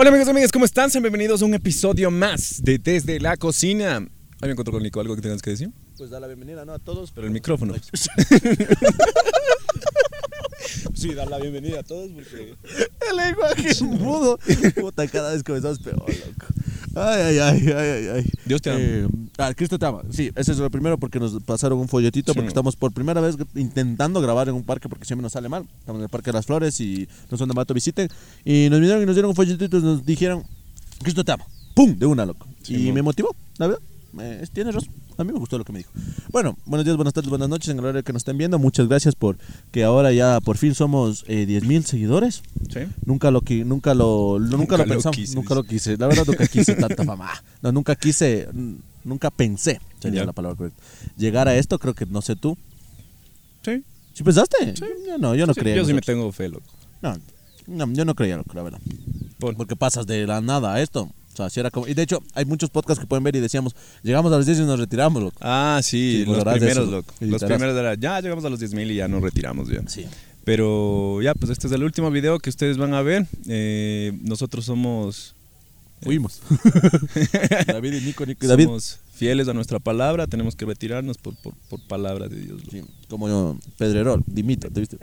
Hola amigos y amigas, ¿cómo están? Sean bienvenidos a un episodio más de Desde la Cocina. Ahí me encuentro con Nico, ¿algo que tengas que decir? Pues da la bienvenida ¿no? a todos. Pero el micrófono. sí, dar la bienvenida a todos porque... El lenguaje mudo. Puta, cada vez comenzamos peor, loco. Ay, ay, ay, ay, ay. Dios te ama. Eh, ah, Cristo te ama. Sí, ese es lo primero porque nos pasaron un folletito Sí. porque estamos por primera vez intentando grabar en un parque porque siempre nos sale mal. Estamos en el Parque de las Flores y nos son de Mato visiten. Y nos vinieron y nos dieron un folletito y nos dijeron, Cristo te ama. ¡Pum! De una, loco. Sí, y me motivó, la verdad. Eh, tienes razón. A mí me gustó lo que me dijo. Bueno, buenos días, buenas tardes, buenas noches en el horario que nos estén viendo. Muchas gracias por que ahora ya por fin somos eh, 10.000 seguidores. Sí. Nunca lo qui- nunca lo, lo- nunca, Nunca lo lo pensamos, quise, nunca lo quise. La verdad nunca quise tanta fama. Ah, No, nunca quise, nunca pensé, sería Ya. la palabra correcta. Llegar a esto, creo que no sé tú. Sí. ¿Sí pensaste? Yo no, yo no Sí, creía. Yo sí me tengo fe, loco. no, no, yo no creía, loco, la verdad. Por- Porque pasas de la nada a esto. O sea, si era como, y de hecho, hay muchos podcasts que pueden ver y decíamos, llegamos a los 10 y nos retiramos, loco. Ah, sí, los primeros, loco. Los primeros era, ya llegamos a los 10.000 y ya nos retiramos ya. Sí. Pero ya, pues este es el último video que ustedes van a ver. Eh, nosotros somos... Fuimos. David y Nico, Nico y David. Somos fieles a nuestra palabra, tenemos que retirarnos por, por, por palabra de Dios. Sí, como yo, Pedrerol, Dimito, ¿te viste?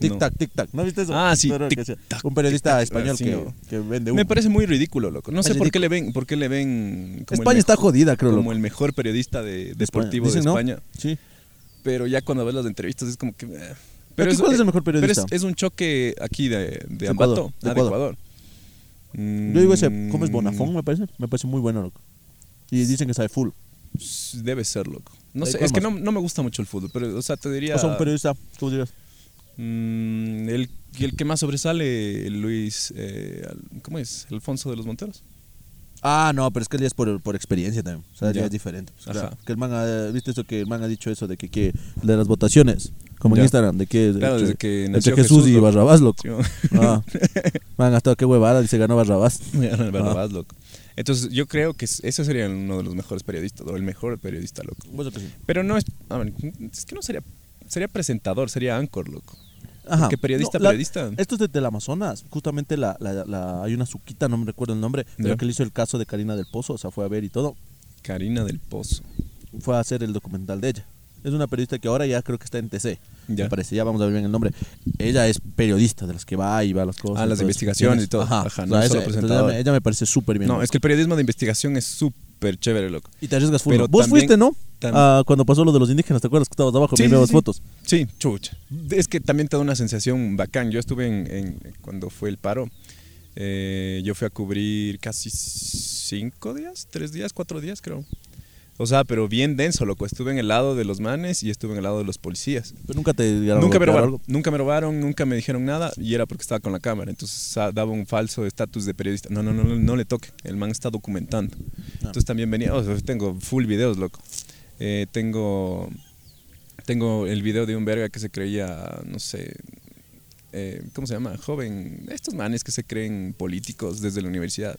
Tic tac, tic tac. ¿No viste eso? Ah, sí, tic, tac, Un periodista tic, español sí, que, vende Me humo. parece muy ridículo, loco. No sé por qué le ven, por qué le ven como España está mejor- jodida, creo. como loco. el mejor periodista de, deportivo Dicen, de ¿no? España. Sí. Pero ya cuando ves las entrevistas es como que. eh. Pero ¿Cuál es el mejor pero periodista? es, es un choque aquí de, de Ecuador, Ambato, de ah, de Ecuador. Ecuador. Mm, Yo digo ese, ¿cómo es Bonafón? Me parece. Me parece muy bueno, loco. Y dicen que sabe full. Debe ser, loco. No ¿Hay sé, es que no, no me gusta mucho el fútbol, pero, o sea, te diría. O sea, un periodista, ¿cómo dirías? Mm, el, el que más sobresale, Luis. eh, ¿Cómo es? Alfonso de los Monteros. Ah, no, pero es que él ya es por, por experiencia también. O sea, ya Ya. es diferente. O sea, Ajá. que el man ha, ¿viste eso que el man ha dicho eso de que, que de las votaciones? Como en. Instagram, de que, Claro, que- desde que de nació que Jesús y loco. Barrabás, loco. Sí, Ah, man, hasta qué huevada, dice ganó Barrabás. Barrabás, loco. Entonces, yo creo que es- ese sería uno de los mejores periodistas, o el mejor periodista, loco. Pero no es. a ver, es que no sería. Sería presentador, sería anchor, loco. Ajá. Periodista, No, la- periodista. Esto es desde el Amazonas. Justamente la, la, la- hay una suquita, no me recuerdo el nombre, pero que le hizo el caso de Karina del Pozo, o sea, fue a ver y todo. Karina del Pozo. Fue a hacer el documental de ella. Es una periodista que ahora ya creo que está en TC. Ya. Me parece, ya vamos a ver bien el nombre. Ella es periodista de las que va y va a las cosas. Ah, las investigaciones y todo. Ajá. Ajá, O sea, solo ella, me- ella me parece súper bien. No, es que el periodismo de investigación es súper chévere, loco. Y te arriesgas full. pero Vos también- fuiste, ¿no? Ah, cuando pasó lo de los indígenas, ¿te acuerdas que estabas abajo? Sí, sí, sí. fotos. Sí, chucha. Es que también te da una sensación bacán. Yo estuve en, en- cuando fue el paro. eh, yo fui a cubrir casi cinco días, tres días, cuatro días, creo. O sea, pero bien denso, loco. Estuve en el lado de los manes y estuve en el lado de los policías. Pero nunca te llegaron Nunca me robaron, algo. nunca me robaron, nunca me dijeron nada y era porque estaba con la cámara. Entonces ah, daba un falso estatus de periodista. No, no, no, no, no le toque. El man está documentando. Entonces también venía, tengo full videos, loco. Eh, tengo, tengo el video de un verga que se creía, no sé, eh, ¿cómo se llama? Joven, estos manes que se creen políticos desde la universidad.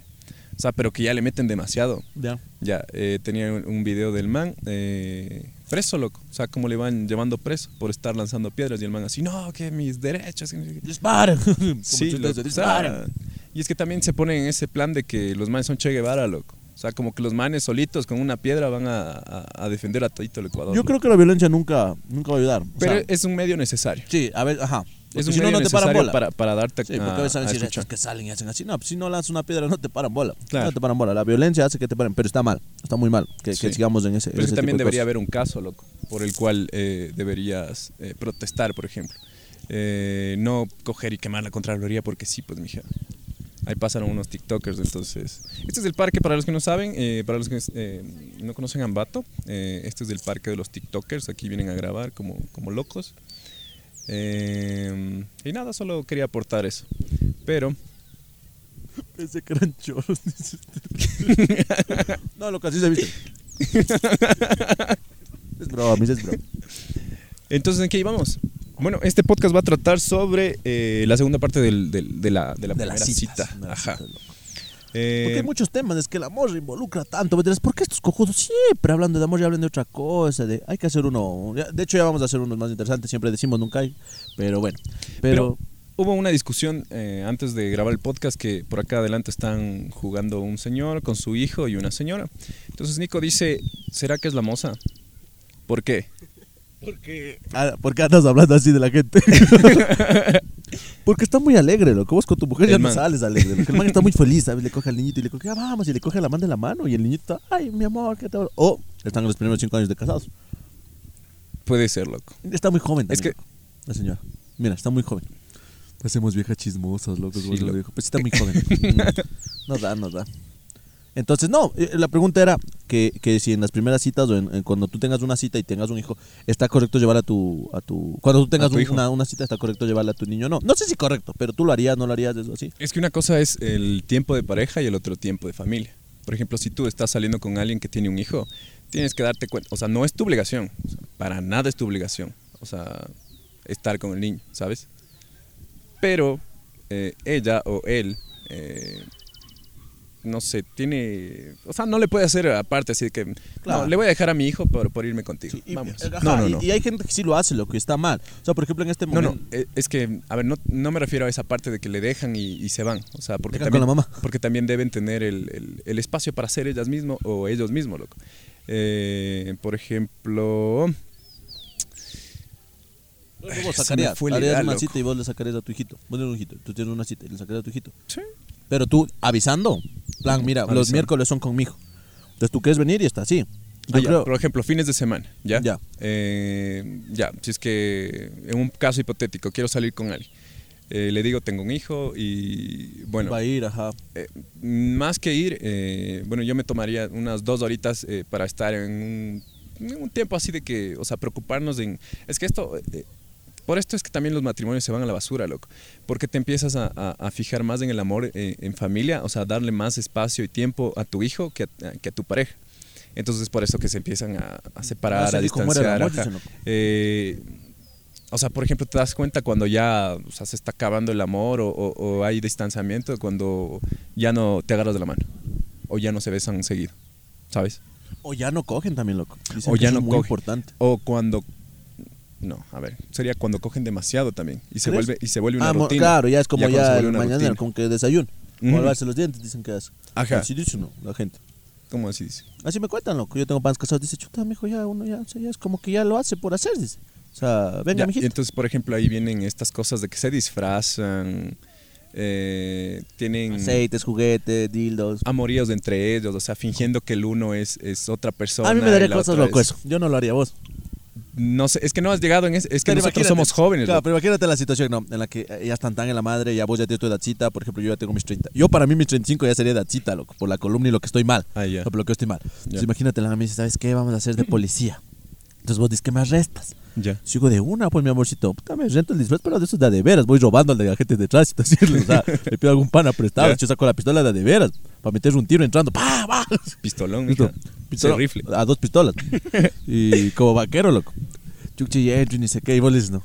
O sea, pero que ya le meten demasiado. Ya. Ya, eh, tenía un, un video del man eh, preso, loco. O sea, como le van llevando preso por estar lanzando piedras y el man así, no, que mis derechos. que no sé qué". Disparen. Sí, disparen. y es que también se ponen en ese plan de que los manes son Che Guevara, loco. O sea, como que los manes solitos con una piedra van a, a- a defender a todito el Ecuador. Yo creo que la violencia nunca, nunca va a ayudar. O Pero sea, es un medio necesario. sí, a ver, ajá. Es un si no, medio no te paran bola. para, para darte Sí, porque a veces saben estos que salen y hacen así. No, pues si no lanzas una piedra no te paran bola. Claro. No te paran bola. La violencia hace que te paren, pero está mal. Está muy mal que, que Sí. sigamos en ese. Pero es ese que también tipo de debería cosas. haber un caso, loco, por el cual eh, deberías eh, protestar, por ejemplo. Eh, no coger y quemar la Contraloría porque sí, pues, mija. Ahí pasaron unos TikTokers, entonces. Este es el parque, para los que no saben, eh, para los que eh, no conocen Ambato, eh, este es el parque de los TikTokers. Aquí vienen a grabar como, como locos. Y nada, solo quería aportar eso. Pero, Pensé que eran choros. no, lo que así se viste. es broma, es broma. entonces, ¿en qué íbamos? Bueno, este podcast va a tratar sobre eh, la segunda parte del- del- de la, de la De primera las citas, cita. Ajá. Eh, Porque hay muchos temas, es que el amor involucra tanto. ¿Me dirás, ¿por qué estos cojudos siempre hablando de amor y hablan de otra cosa? De, hay que hacer uno. De hecho, ya vamos a hacer unos más interesantes. Siempre decimos nunca hay. Pero bueno. Pero. hubo una discusión eh, antes de grabar el podcast que por acá adelante están jugando un señor con su hijo y una señora. Entonces Nico dice, ¿será que es la moza? ¿Por qué? Porque. Ah, ¿Por qué andas hablando así de la gente? Porque está muy alegre, loco. Vos con tu mujer El ya no man. sales alegre. loco. El man está muy feliz, ¿sabes? Le coge al niñito y le coge, ah, vamos, y le coge a la man de la mano. Y el niñito está, ay, mi amor, ¿qué tal? O están en los primeros cinco años de casados. Puede ser, loco. Está muy joven también. Es que- loco, La señora. Mira, está muy joven. Hacemos viejas chismosas, loco. Sí, como se lo loco. dijo. Pues está muy joven. No da, no da. Entonces, no, eh, la pregunta era que, que si en las primeras citas o en, en cuando tú tengas una cita y tengas un hijo, ¿está correcto llevar a tu... A tu cuando tú tengas tu un- una, una cita, ¿está correcto llevarle a tu niño? No, no sé si correcto, pero tú lo harías, no lo harías, eso así. Es que una cosa es el tiempo de pareja y el otro tiempo de familia. Por ejemplo, si tú estás saliendo con alguien que tiene un hijo, tienes que darte cuenta, o sea, no es tu obligación, o sea, para nada es tu obligación, o sea, estar con el niño, ¿sabes? Pero eh, ella o él, eh, no sé, tiene, o sea, no le puede hacer aparte así de que, Claro. no, le voy a dejar a mi hijo por, por irme contigo. Sí, y, Vamos. ajá, no, no, y- no. Y, hay gente que sí lo hace, lo que está mal. O sea, por ejemplo, en este No, momento... no, eh, es que, a ver, no, no me refiero a esa parte de que le dejan y, y se van. O sea, porque Dejan también, con la mamá. porque también deben tener el, el- el espacio para ser ellas mismas o ellos mismos, loco. Eh, por ejemplo, Vos sacarías, harías idea, una loco. cita y vos le sacarías a tu hijito. Vos tienes un hijito, tú tienes una cita y le sacarías a tu hijito. sí. Pero tú avisando, plan, mira, los miércoles son conmigo. Entonces tú quieres venir y está así. Yo Ah, ya, Por ejemplo, fines de semana, ¿ya? Ya. Eh, ya, si es que en un caso hipotético quiero salir con alguien. eh, le digo, tengo un hijo y bueno, va a ir, ajá. Eh, más que ir, eh, bueno, yo me tomaría unas dos horitas eh, para estar en un, en un tiempo así de que, o sea, preocuparnos en... Es que esto, por esto es que también los matrimonios se van a la basura, loco, porque te empiezas a, a- a fijar más en el amor eh, en familia, o sea, darle más espacio y tiempo a tu hijo que a, que a tu pareja. Entonces es por eso que se empiezan a, a separar, se a distanciar. amor. Eh, o sea, por ejemplo, te das cuenta cuando ya o sea, se está acabando el amor o, o- o hay distanciamiento, cuando ya no te agarras de la mano o ya no se besan seguido, ¿sabes? O ya no cogen también, loco. Dicen O que ya eso no es muy cogen. importante. O cuando... No, a ver, sería cuando cogen demasiado también y se ¿Crees? vuelve y se vuelve una Ah, rutina. claro, ya es como ya, una mañana, como que desayuno. O Ujú. lavarse los dientes, dicen que es. Ajá. Así dice no, la gente. ¿Cómo así dice? Así me cuentan, loco. Yo tengo padres casados, dice, chuta, mijo, ya uno ya, ya es como que ya lo hace por hacer, dice. O sea, venga, Ya, y mijito. entonces, por ejemplo, ahí vienen estas cosas de que se disfrazan, eh, tienen Aceites, juguetes, dildos. amoríos entre ellos, o sea, fingiendo que el uno es, es otra persona. A mí me daría cosas loco es- eso. Yo no lo haría vos. No sé, es que no has llegado en ese, es que Pero nosotros somos jóvenes. Claro, pero imagínate la situación ¿no? en la que eh, ya están tan en la madre, ya vos ya tienes tu edadcita, por ejemplo, yo ya tengo mis 30. Yo para mí mis 35 ya sería edadcita, loco, por la columna y lo que estoy mal. Ah, por lo que estoy mal. Entonces imagínate, la mamá me dice, ¿sabes qué? Vamos a hacer de policía. Entonces vos dices que me arrestas. Ya. Sigo de una, pues mi amorcito, puta, me rento el disfraz, pero de eso es de a de veras, voy robando al de la gente de tránsito, así, o sea, le pido algún pana prestado, yo saco la pistola de a de veras, para meter un tiro entrando, ¡pa! ¡pa! Pistolón. Pistola- Ese rifle. A dos pistolas. y como vaquero, loco. Chuchi y entro y ni sé qué, y vos no.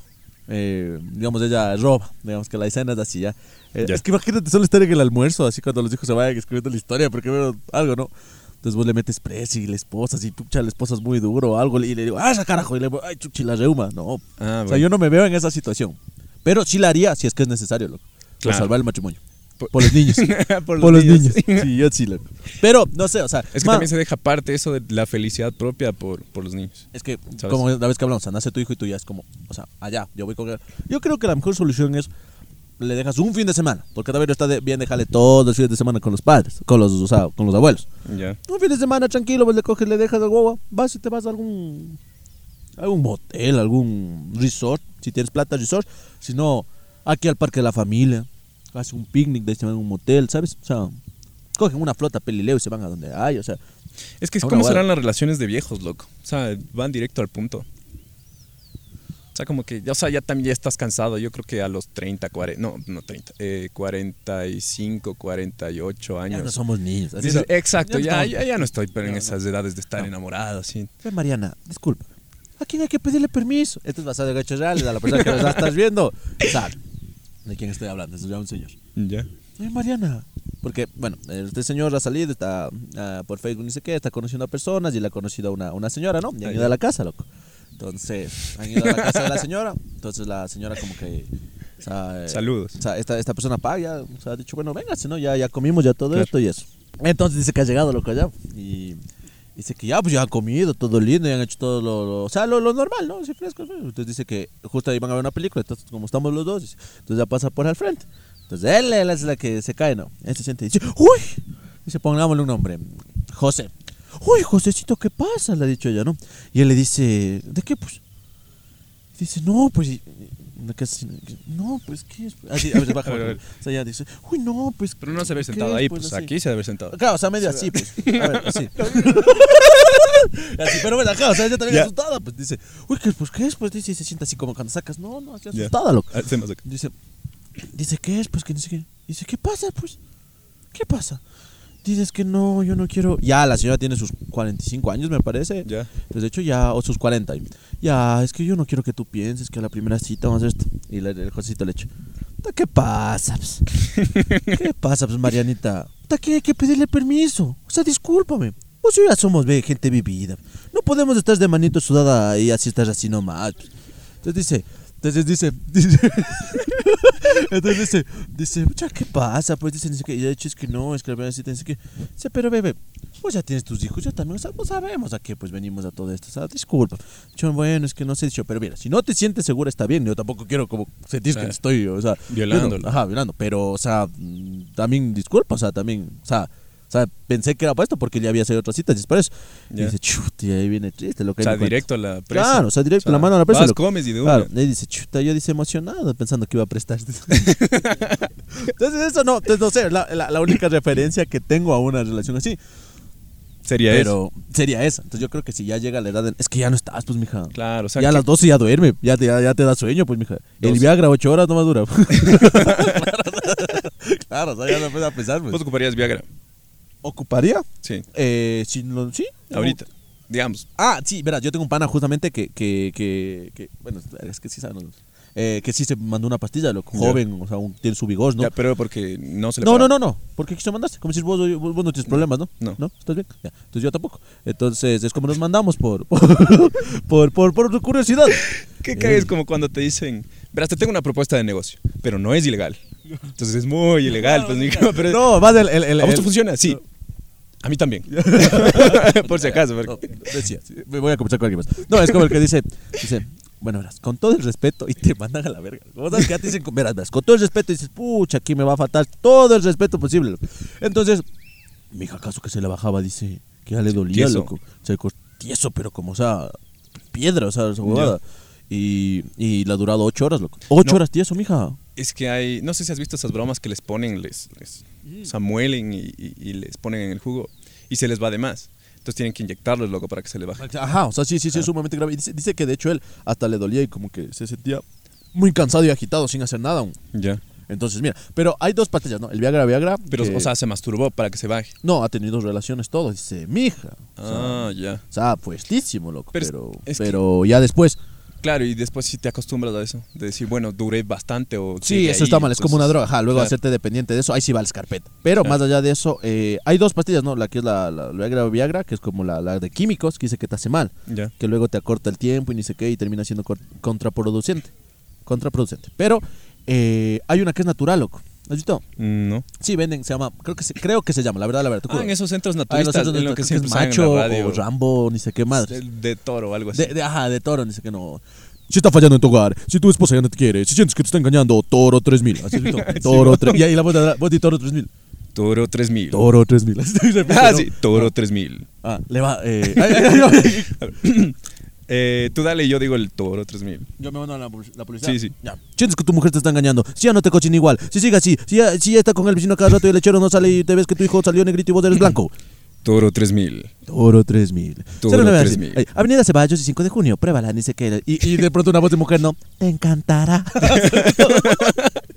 Eh, digamos, ella roba, digamos que la escena es así ya. Eh, Ya. Es que imagínate solo estar en el almuerzo, así cuando los hijos se vayan escribiendo la historia, porque veo algo, ¿no? Entonces vos le metes preso y la esposa, si pucha, la esposa es muy duro o algo, y le digo, ¡ah, esa carajo! Y le digo, ¡ay, chuchi, la reuma! No. Ah, O sea, yo no me veo en esa situación. Pero sí la haría si es que es necesario, loco. Para Claro. salvar el matrimonio. Por- Por los niños. Por Por los niños. niños. Sí, yo sí, loco. Pero, no sé, o sea. Es que ma- también se deja parte eso de la felicidad propia por, por los niños. Es que, ¿Sabes? como la vez que hablamos, o sea, nace tu hijo y tú ya es como, o sea, allá, yo voy con. Yo creo que la mejor solución es, le dejas un fin de semana, porque también está de- bien dejarle todos los fines de semana con los padres, con los, o sea, con los abuelos. Ya. Un fin de semana tranquilo, pues le coges, le dejas de guagua, vas y te vas a algún, algún motel, algún resort, si tienes plata, resort. Si no, aquí al parque de la familia, hace un picnic, de en un motel, ¿sabes? O sea, cogen una flota pelileo y se van a donde hay, o sea. Es que, ¿cómo serán las relaciones de viejos, loco? O sea, van directo al punto. O sea, como que, o sea, ya también ya estás cansado. Yo creo que a los 30, 40, no, no 30, eh, 45, 48 Ya años. no somos niños. así Dices, exacto, ya, ya, ya no estoy pero en No, esas edades de estar No. enamorado. Ve, Mariana, disculpa. ¿A quién hay que pedirle permiso? Esto es basado en hechos reales, a la persona que nos estás viendo. Sabe de quién estoy hablando, es ya un señor. Ya. Ve, Mariana. Porque, bueno, este señor ha salido, está ah, por Facebook, ni sé qué, está conociendo a personas y le ha conocido a una, una señora, ¿no? Y han ido ya. a la casa, loco. Entonces, han ido a la casa de la señora. Entonces la señora como que O sea, eh, Saludos. O sea, esta, esta persona paga, ya, o sea, ha dicho, bueno, véngase, ¿no? Ya, ya comimos ya todo Claro. esto y eso. Entonces dice que ha llegado loco allá y dice que ya, pues ya han comido todo lindo, ya han hecho todo lo, lo- o sea, lo, lo normal, ¿no? Así fresco, ¿no? Entonces dice que justo ahí van a ver una película, entonces como estamos los dos, dice, entonces ya pasa por al frente. Entonces él, él es la que se cae, ¿no? Él se siente y dice, uy, dice, pongámosle un nombre, José. Uy, Josecito, ¿qué pasa? Le ha dicho ella, ¿no? Y él le dice, ¿de qué, pues? Dice, no, pues. No, pues, ¿qué es? Así, a ver, baja, A ver, a ver. O sea, ya dice, uy, no, pues. Pero no se ¿qué sentado ahí, pues, así. aquí se debe haber sentado. Claro, o sea, medio así, pues. A ver, así. así, pero bueno, acá, o sea, ella también asustada, pues dice, uy, ¿qué, pues, ¿qué es? Pues dice, y se siente así como cuando sacas, no, no, así asustada, loco. Ah. Dice, dice, ¿qué es? Pues que dice que. Dice, ¿qué pasa? Pues, ¿qué pasa? Dices que no, yo no quiero. Ya, la señora tiene sus 45 años, me parece. Ya. Entonces, de hecho, ya, o sus 40. Ya, es que yo no quiero que tú pienses que a la primera cita vamos a hacer esto. Y le- el Josecito le echa, "Puta, ¿qué pasa? pues? ¿Qué pasa, pues, Marianita? Que hay que pedirle permiso. O sea, discúlpame. Pues yo ya somos ve, gente vivida. No podemos estar de manito sudada y así estar así nomás. pues. Entonces dice, entonces dice, dice entonces dice, dice, "Pucha, ¿qué pasa? Pues dice, dice que, y de hecho es que no, es que la primera cita dice que, dice, pero bebé, pues ya tienes tus hijos, yo también, o sea, pues sabemos a qué pues venimos a todo esto, o sea, disculpa. Yo, bueno, es que no sé, pero mira, si no te sientes segura está bien, yo tampoco quiero como sentir que estoy, o sea, no- ajá, violando, pero, o sea, mm, también disculpa, o sea, también, o sea, sea, pensé que era para esto porque ya había hecho otras citas y es por eso. Y Ya. dice, chuta, y ahí viene triste lo que O sea, directo a la presa. Claro, o sea, directo la mano a la presa, Vas, loco. comes y de. Claro, y dice, chuta, yo dice emocionado pensando que iba a prestar. Entonces, eso no, entonces, no sé, la, la, la única referencia que tengo a una relación así. Sería eso. pero sería esa. Entonces, yo creo que si ya llega la edad, de- es que ya no estás, pues, mija. Claro, o sea, ya a las 12 ya duerme, ya te, ya, ya te da sueño, pues, mija. El. Viagra 8 horas no más dura. claro, o sea, ya no puedes pensar, pues. vos ocuparías Viagra. ¿Ocuparía? Sí, Eh, si lo- sí. ahorita. Digamos. Ah, sí, verás, yo tengo un pana justamente que, que, que, que- bueno, es que sí saben, eh, que sí se mandó una pastilla, loco, Ya. joven, o sea, un- tiene su vigor, ¿no? Ya, pero porque no se le No, no, no, no, porque quiso mandarse, como si vos, vos, vos no tienes problemas, ¿no? No. ¿No? ¿Estás bien? Ya. Entonces yo tampoco. Entonces es como nos mandamos por, por, por, por, por curiosidad. ¿Qué caes como cuando te dicen, verás, te tengo una propuesta de negocio, pero no es ilegal? Entonces es muy ilegal, pues, pero No, más el... el, el, ¿A vos te el- funciona? Sí. A mí también. Por si acaso. No, decía, me voy a comenzar con alguien más. No, es como el que dice, dice, bueno, verás, con todo el respeto, y te mandan a la verga. Vos sabes que ya te dicen, verás, verás, con todo el respeto, y dices, pucha, aquí me va a faltar todo el respeto posible. Entonces, mi hija, acaso que se le bajaba, dice, que ya le dolía, Tieso. loco. Co- tieso, pero como, o sea, piedra, o sea, esa huevada. Y, y le ha durado ocho horas, loco. Ocho No. horas tieso, mija. Es que hay, no sé si has visto esas bromas que les ponen, les, les o sea, muelen y, y- y les ponen en el jugo y se les va de más. Entonces tienen que inyectarlos, loco, para que se les baje. Ajá, o sea, sí, sí, sí, es sumamente grave. Y dice, dice que de hecho él hasta le dolía y como que se sentía muy cansado y agitado sin hacer nada aún. Ya. Entonces, mira, pero hay dos pastillas, ¿no? El Viagra, Viagra. Pero, que- o sea, se masturbó para que se baje. no, ha tenido relaciones, todo. Dice, mija. O sea, Ah, ya. o sea, fuertísimo, loco. Pero Pero, es- pero, es que- ya después. Claro, y después sí te acostumbras a eso. De decir, bueno, duré bastante o... Sí, eso ahí, está mal, es como una droga. Ajá, luego Claro. hacerte dependiente de eso, ahí sí va el escarpeta. Pero Claro. más allá de eso, eh, hay dos pastillas, ¿no? La que es la, la Viagra o Viagra, que es como la, la de químicos, que dice que te hace mal. Que luego te acorta el tiempo y ni sé qué y termina siendo contraproducente. Contraproducente. Pero eh, hay una que es natural, loco. ¿Has visto? Mm, No. Sí, venden, se llama, creo que se, creo que se llama, la verdad, la verdad. Ah, en esos centros Ah, en los naturistas, centros en lo que siempre es en macho la radio. o Rambo, ni sé qué más. De, de toro algo así. De, de- ajá, de toro, ni sé qué no. Si está fallando en tu hogar, si tu esposa ya no te quiere, si sientes que te está engañando, Toro 3000. Así es, ¿visto? Toro 3000. Y ahí la voz de, voz de Toro 3000. Toro 3000. Toro 3000. Así se repite, Ah, sí, Toro 3000. Ah, le va. Eh. Eh, tú dale y yo digo el Toro 3000. Yo me mando a la, pul- la publicidad. Sí, sí. Ya. Sientes que tu mujer te está engañando. Si ya no te cochen igual. Si sigue así. Si ya, si ya está con el vecino cada rato y el lechero no sale y te ves que tu hijo salió negrito y vos eres blanco. Toro 3000. Toro 3000. Toro 09, 3000. Ay, Avenida Ceballos y 5 de junio. Pruébala, ni qué. Y, y de pronto una voz de mujer no. Te encantará.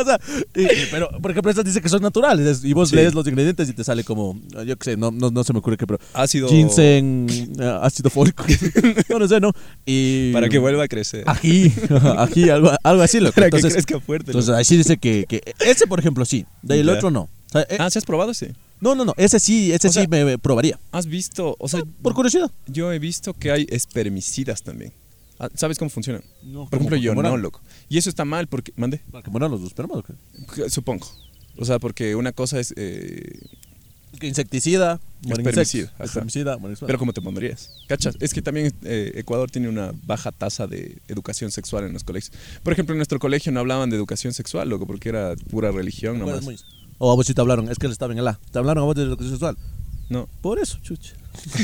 o sea, y- y- pero por ejemplo, estas dice que son naturales. Y vos Sí. lees los ingredientes y te sale como. Yo qué sé, no, no, no se me ocurre qué, pero. Ácido. Ginseng, eh, ácido fólico. no, no sé, ¿no? Y. Para que vuelva a crecer. Ají, ají, algo, algo así, loco. Para Entonces, que crezca fuerte. entonces ahí sí dice que, que ese, por ejemplo, sí. De ahí el Ya. otro no. O sea, eh, Ah, ¿sí has probado ese? no, no, no. Ese sí, ese O sí sea, me, me probaría. ¿Has visto? O sea, Por curiosidad. yo he visto que hay espermicidas también. Ah, ¿Sabes cómo funcionan? No, Por ejemplo, yo no, loco. Y eso está mal porque, mande, ¿Para que mueran los espermas o qué? supongo. O sea, porque una cosa es, eh, insecticida, Espermicida. Espermicida, pero ¿cómo te pondrías? ¿Cachas? Es que también eh, Ecuador tiene una baja tasa de educación sexual en los colegios. Por ejemplo, en nuestro colegio no hablaban de educación sexual, loco, porque era pura religión ¿Te acuerdas, nomás. O a vos sí te hablaron, es que él estaba en el A. ¿Te hablaron a vos de educación sexual? No. Por eso, chucha.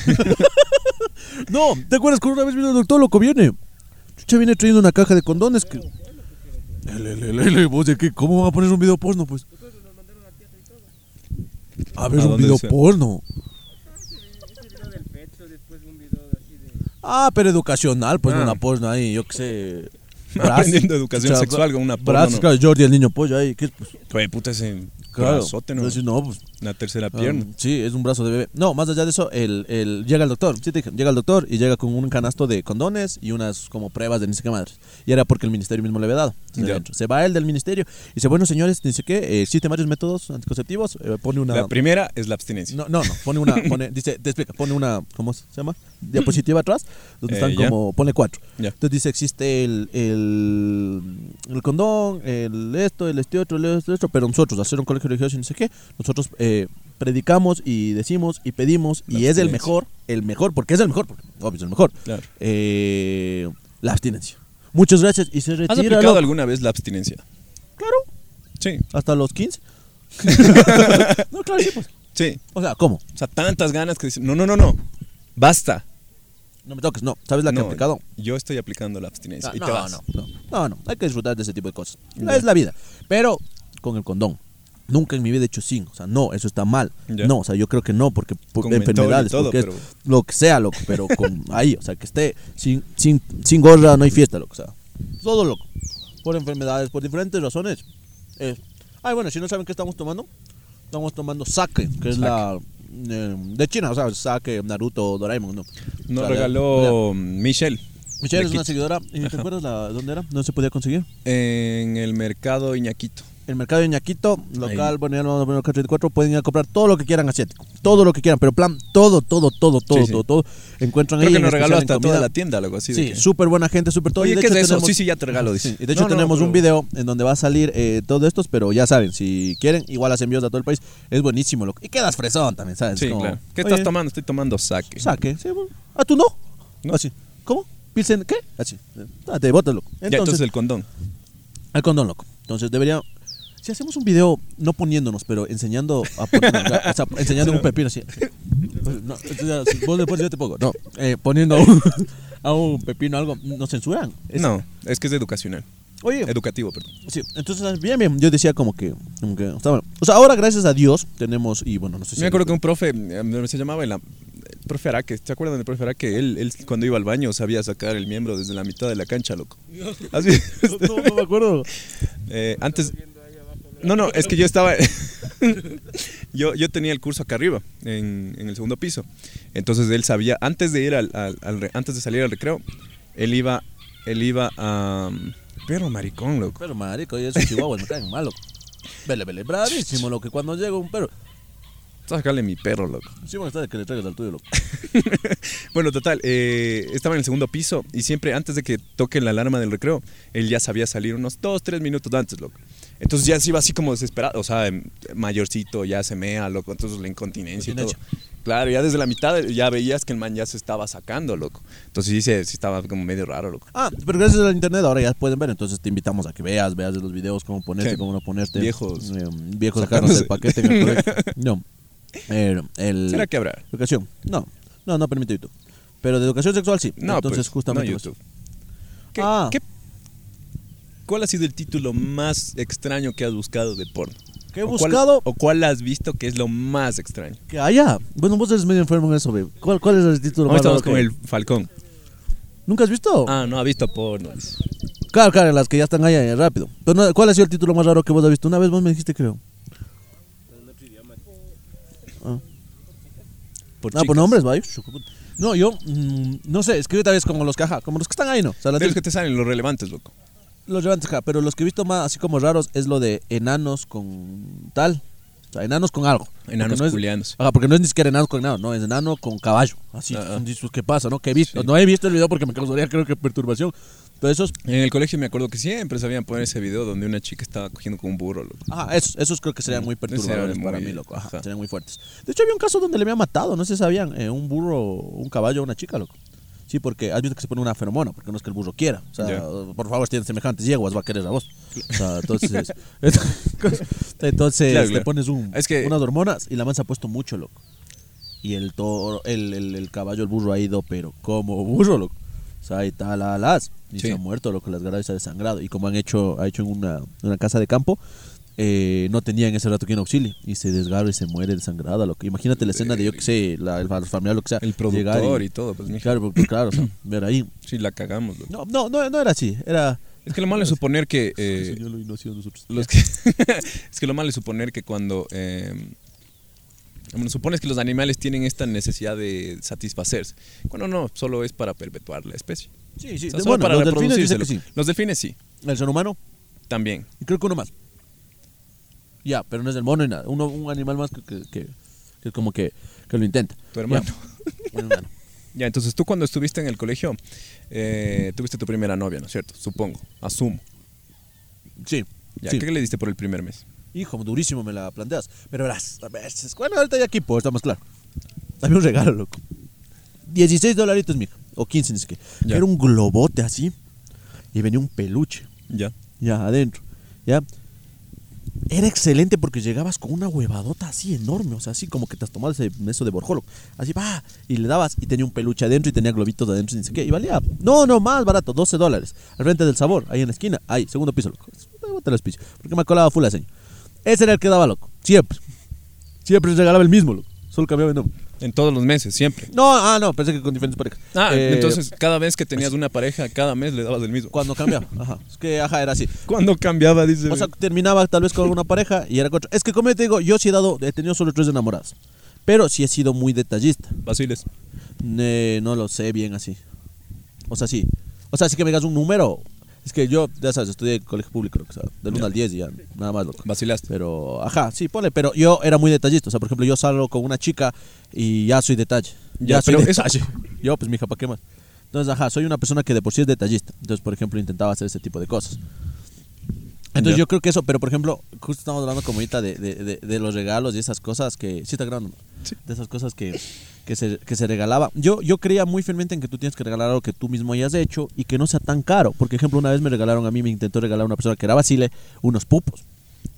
no, ¿te acuerdas que una vez vino el doctor loco viene? Chucha viene trayendo una caja de condones que. Le, le, le, le, vos de qué, ¿cómo van a poner un video porno, pues? A ver, ¿A un video desea? porno. Ah, pero educacional, pues Ah. una porno ahí, yo qué sé. Aprendiendo educación sexual con una porno. Brazos, ¿no? claro, Jordi, el niño pollo ahí, ¿qué es? Pues, Fue puta ese claro. brazote, ¿no? Entonces, no, pues Una tercera Ah, pierna. sí, es un brazo de bebé. No, más allá de eso, el, el, llega el doctor. Sí, te dije, llega el doctor y llega con un canasto de condones y unas como pruebas de ni sé qué madres. Y era porque el ministerio mismo le había dado. Entonces. Se va él del ministerio y dice, bueno, señores, dice que eh, existen varios métodos anticonceptivos. eh, pone una... La primera es la abstinencia. No, no, no, pone una, pone, dice, te explica, pone una, ¿cómo se llama? Diapositiva atrás, donde Eh, están ya. como, pone cuatro. Ya. Entonces dice, existe el, el, el condón, el esto, el este otro, el esto, esto, pero nosotros, ser un colegio religioso y no sé qué, nosotros eh, predicamos y decimos y pedimos, La y es el mejor, el mejor, porque es el mejor, porque obvio es el mejor, Claro. eh, la abstinencia. Muchas gracias, y se ¿Has retira, aplicado loco. alguna vez la abstinencia? Claro, Sí, hasta los 15. no, claro, sí, pues. sí. O sea, ¿cómo? O sea, tantas ganas que dicen, no, no, no, no, basta. No me toques, no. ¿Sabes la que he aplicado? Yo estoy aplicando la abstinencia Ah, y no, te vas. no, no, no, no, hay que disfrutar de ese tipo de cosas. Es la vida. Pero con el condón. Nunca en mi vida he hecho sin. O sea, no, eso está mal. No, o sea, yo creo que no, porque por Con enfermedades, todo, porque es pero- lo que sea, loco, pero con ahí, o sea, que esté sin, sin, sin gorra, no hay fiesta, loco, o sea, todo loco. Por enfermedades, por diferentes razones. Es- Ay, bueno, si no saben qué estamos tomando, estamos tomando sake, que es la eh, de China, o sea, sake, Naruto, Doraemon, ¿no? Nos O sea, regaló Michelle Michelle es una seguidora. ¿Y te acuerdas la, dónde era? ¿No se podía conseguir? en el mercado Iñaquito. El mercado de Ñaquito, local, bueno, ya lo vamos a poner acá 34, pueden ir a comprar todo lo que quieran asiático. Todo lo que quieran, pero plan, todo, todo, todo, todo, sí. todo, todo. Encuentran Creo ahí que en nos regaló hasta toda la tienda, algo así. Sí, súper buena gente, súper todo. y Oye, de ¿qué es hecho eso? tenemos- Sí, sí, ya te regalo, dice. Sí, y de hecho No, no, tenemos un pero- video en donde va a salir eh, todo estos, pero ya saben, si quieren, igual las envíos a todo el país. Es buenísimo, loco. Y quedas fresón también, ¿sabes? Sí, Como, claro. ¿Qué oye, estás tomando? Estoy tomando sake. Saque. Sí, bueno. ¿Ah, tú no? No. Así. ¿Cómo? ¿Pilsen qué? Así. Ah, te botas, loco. ya, entonces el condón. Al condón, loco. Entonces debería. Si hacemos un video, no poniéndonos, pero enseñando a o sea, enseñando un pepino así. No, entonces, si vos después yo te pongo. No, eh, poniendo a un, a un pepino algo, nos censuran. Es- No, es que es educacional. Oye, Educativo, perdón. sí, entonces, bien, bien. Yo decía como que. Como que está bueno. O sea, ahora, gracias a Dios, tenemos. Y bueno, no sé si. Me acuerdo que un profe, eh, se llamaba el, el profe Araque, ¿te acuerdan del profe Araque? Él, él cuando iba al baño sabía sacar el miembro desde la mitad de la cancha, loco. Así, No, no me acuerdo. eh, antes... No, no, es que yo estaba... yo, yo tenía el curso acá arriba, en, en el segundo piso. Entonces él sabía, antes de ir al, al- al antes de salir al recreo, él iba, él iba a... Pero maricón, loco. Pero, marico, y esos chihuahuas me caen mal, loco. Vele, vele, bravísimo, lo que cuando llega un perro. Sacarle mi perro, loco. Sí, bueno, está de que le traigas al tuyo, loco. Bueno, total, eh, estaba en el segundo piso y siempre antes de que toque la alarma del recreo, él ya sabía salir unos dos, tres minutos antes, loco. Entonces ya se iba así como desesperado, o sea, em, mayorcito, ya se mea, loco, entonces la incontinencia y todo. Claro, ya desde la mitad ya veías que el man ya se estaba sacando, loco. Entonces sí, se, sí estaba como medio raro, loco. Ah, pero gracias al internet ahora ya pueden ver, entonces te invitamos a que veas, veas de los videos cómo ponerte, Sí. cómo no ponerte. Viejos. Eh, viejos sacarnos el paquete en el. No. Eh, el, ¿Será que habrá? Educación. No, no, no permite YouTube. Pero de educación sexual sí. No, Entonces pues, justamente. no YouTube. ¿Qué, Ah. qué- ¿Cuál ha sido el título más extraño que has buscado de porno? ¿Qué he ¿O cuál- buscado? ¿O cuál has visto que es lo más extraño? Que haya. Bueno, vos eres medio enfermo en eso, babe. ¿Cuál, cuál es el título más estamos con que- el Falcón. ¿Nunca has visto? Ah, no ha visto porno. Claro, claro, las que ya están ahí eh, rápido. Pero no, ¿cuál ha sido el título más raro que vos has visto? Una vez vos me dijiste, creo. Ah. Por Ah, nombres, vaya. No, yo mm, no sé, escribe tal vez como los que, ajá, como los que están ahí, ¿no? O sea, las De los que te salen los relevantes, loco. Los relevantes, ajá, pero los que he visto más así como raros es lo de enanos con tal. sea, enanos con algo. Enanos no es- culiándose. Ajá, porque no es ni siquiera enano con enano, no, es enano con caballo. Así, Ah, ah. dices, ¿qué pasa, no? Que he visto. Sí. No he visto el video porque me causaría, creo que, perturbación. Pero esos, En el colegio me acuerdo que siempre sabían poner ese video donde una chica estaba cogiendo con un burro. loco. ajá, esos, esos creo que serían muy Ese era perturbadores para muy- mí, loco. Ajá, ajá. serían muy fuertes. De hecho, había un caso donde le había matado, no sé si sabían, eh, un burro, un caballo a una chica, loco. Sí, porque has visto que se pone una feromona, porque no es que el burro quiera. O sea, Ya. por favor, si tienen semejantes yeguas, va a querer a vos. O sea, entonces, entonces Claro, le claro. pones un, Es que- unas hormonas y la man se ha puesto mucho, loco. Y el toro, el, el, el caballo, el burro ha ido, pero como burro, loco. O sea, ahí está la las. Y Sí. se ha muerto, loco, las garras se ha desangrado. Y como han hecho, ha hecho en una, una casa de campo, eh, no tenía en ese rato quien auxilie. Y se desgarra y se muere desangrada, loco. Imagínate la escena de, yo que sé, la, el familiar, lo que sea. El productor y, todo, pues. Claro, claro, o sea, ver ahí. Sí, la cagamos. loco. No, no, no, no era así. Era. Es que lo malo es suponer que... eh, lo los que es que lo malo es suponer que cuando... eh, bueno, supones que los animales tienen esta necesidad de satisfacerse. Cuando no, solo es para perpetuar la especie. Sí, sí. O sea, de- bueno, para los delfines que sí. Los delfines sí, El ser humano, también. y creo que uno más. Ya, pero no es el mono ni nada. Uno, un animal más que, que, que, que como que, que lo intenta. Tu hermano. Ya. Hermano. Ya, entonces tú cuando estuviste en el colegio, eh, tuviste tu primera novia, ¿no es cierto? Supongo, asumo. Sí. Ya, sí. ¿Qué le diste por el primer mes? Hijo, durísimo me la planteas. Pero verás, a veces. Bueno, ahorita ya aquí, pues, está más claro. Dame un regalo, loco. 16 dolaritos, mija. O 15, ni siquiera. Era un globote así. Y venía un peluche. Ya. Ya, adentro. Ya. Era excelente porque llegabas con una huevadota así enorme, o sea, así como que te has tomado ese, eso de borjolo. Así, va, y le dabas y tenía un peluche adentro y tenía globitos adentro y ni sé qué. Y valía, no, no, más barato, 12 dólares. Al frente del sabor, ahí en la esquina, ahí, segundo piso, loco. El porque me colaba full la seña. Ese era el que daba, loco, siempre. Siempre regalaba el mismo, loco. Solo cambiaba de nombre. En todos los meses, siempre. No, ah, no, pensé que con diferentes parejas. Ah, Eh, entonces cada vez que tenías una pareja, cada mes le dabas el mismo. Cuando cambiaba, ajá. Es que, ajá, era así. ¿Cuándo cambiaba? Dice. O sea, terminaba tal vez con una pareja y era con otra. Es que como te digo, yo sí he dado, he tenido solo tres enamoradas. Pero sí he sido muy detallista. Basiles. Ne- no lo sé bien así. O sea, sí. O sea, sí que me digas un número. Es que yo, ya sabes, estudié en colegio público, o sea, del 1 Ya. al 10 y ya, nada más, loco. Vacilaste. Pero, ajá, sí, ponle, pero yo era muy detallista. O sea, por ejemplo, yo salgo con una chica y ya soy detalle. Ya, Ya, soy pero eso- detalle. Yo, pues, mija, ¿para qué más? Entonces, ajá, soy una persona que de por sí es detallista. Entonces, por ejemplo, intentaba hacer ese tipo de cosas. Entonces, yo creo que eso, pero por ejemplo, justo estamos hablando como ahorita de, de, de, de los regalos y esas cosas que. Sí, está grabando. De esas cosas que, que, se, que se regalaba. Yo, yo creía muy firmemente en que tú tienes que regalar algo que tú mismo hayas hecho y que no sea tan caro. Porque, ejemplo, una vez me regalaron a mí, me intentó regalar una persona que era Basile, unos pupos.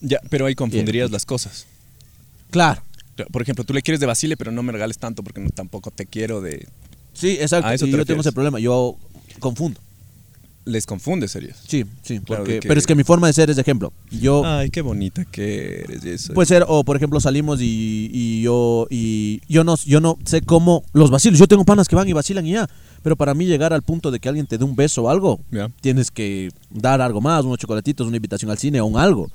Ya, pero ahí confundirías las cosas. Claro. Por ejemplo, tú le quieres de Basile, pero no me regales tanto porque no, tampoco te quiero de... Sí, exacto. A eso y te yo tengo refieres. ese problema. Yo confundo. Les confundes, serías. Sí, sí. Claro, porque- que- Pero es que mi forma de ser es de ejemplo. Yo. Ay, qué bonita que eres. Eso. Puede ser, o por ejemplo salimos y, y yo y yo no, yo no sé cómo los vacilos. Yo tengo panas que van y vacilan y ya. Pero para mí llegar al punto de que alguien te dé un beso o algo, tienes que dar algo más, unos chocolatitos, una invitación al cine o un algo.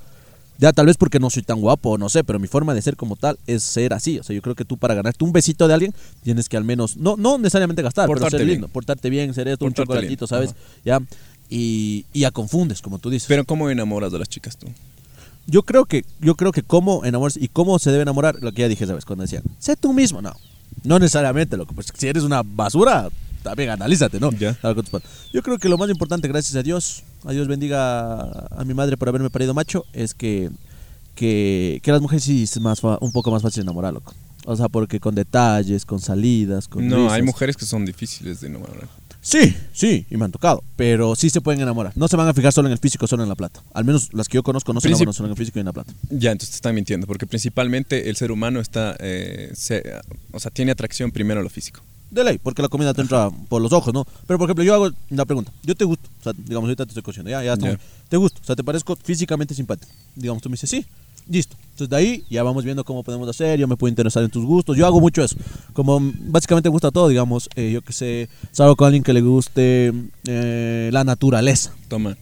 Ya tal vez porque no soy tan guapo, no sé, pero mi forma de ser como tal es ser así. O sea, yo creo que tú para ganarte un besito de alguien tienes que al menos, no, no necesariamente gastar, pero Portarte ser bien. lindo, portarte bien, ser esto, un Portarte chocolatito, bien, ¿sabes? ajá. Ya. Y, y ya confundes, como tú dices. Pero ¿cómo enamoras de las chicas tú? Yo creo que, yo creo que cómo enamorarse y cómo se debe enamorar, lo que ya dije, ¿sabes? Cuando decían, sé tú mismo, no. No necesariamente, loco. Pues si eres una basura, también analízate, ¿no? Ya. Yo creo que lo más importante, gracias a Dios, a Dios bendiga a mi madre por haberme parido macho, es que, que, que las mujeres sí es más un poco más fácil enamorar, loco. O sea, porque con detalles, con salidas, con No, hay mujeres que son difíciles de enamorar. Sí, sí, y me han tocado, pero sí se pueden enamorar. No se van a fijar solo en el físico, solo en la plata. Al menos las que yo conozco no se Princip- enamoran solo en el físico y en la plata. Ya, entonces te están mintiendo, porque principalmente el ser humano está, eh, se- o sea, tiene atracción primero a lo físico. De ley, porque la comida te entra por los ojos, ¿no? Pero por ejemplo, yo hago la pregunta, yo te gusto, o sea, digamos, ahorita te estoy cociendo, ya, ya, Ya. te gusto, o sea, te parezco físicamente simpático. Digamos, tú me dices, sí, listo. Entonces de ahí ya vamos viendo cómo podemos hacer, yo me puedo interesar en tus gustos, yo hago mucho eso. Como básicamente me gusta todo, digamos, eh, yo que sé, salgo con alguien que le guste eh, la naturaleza. Toma.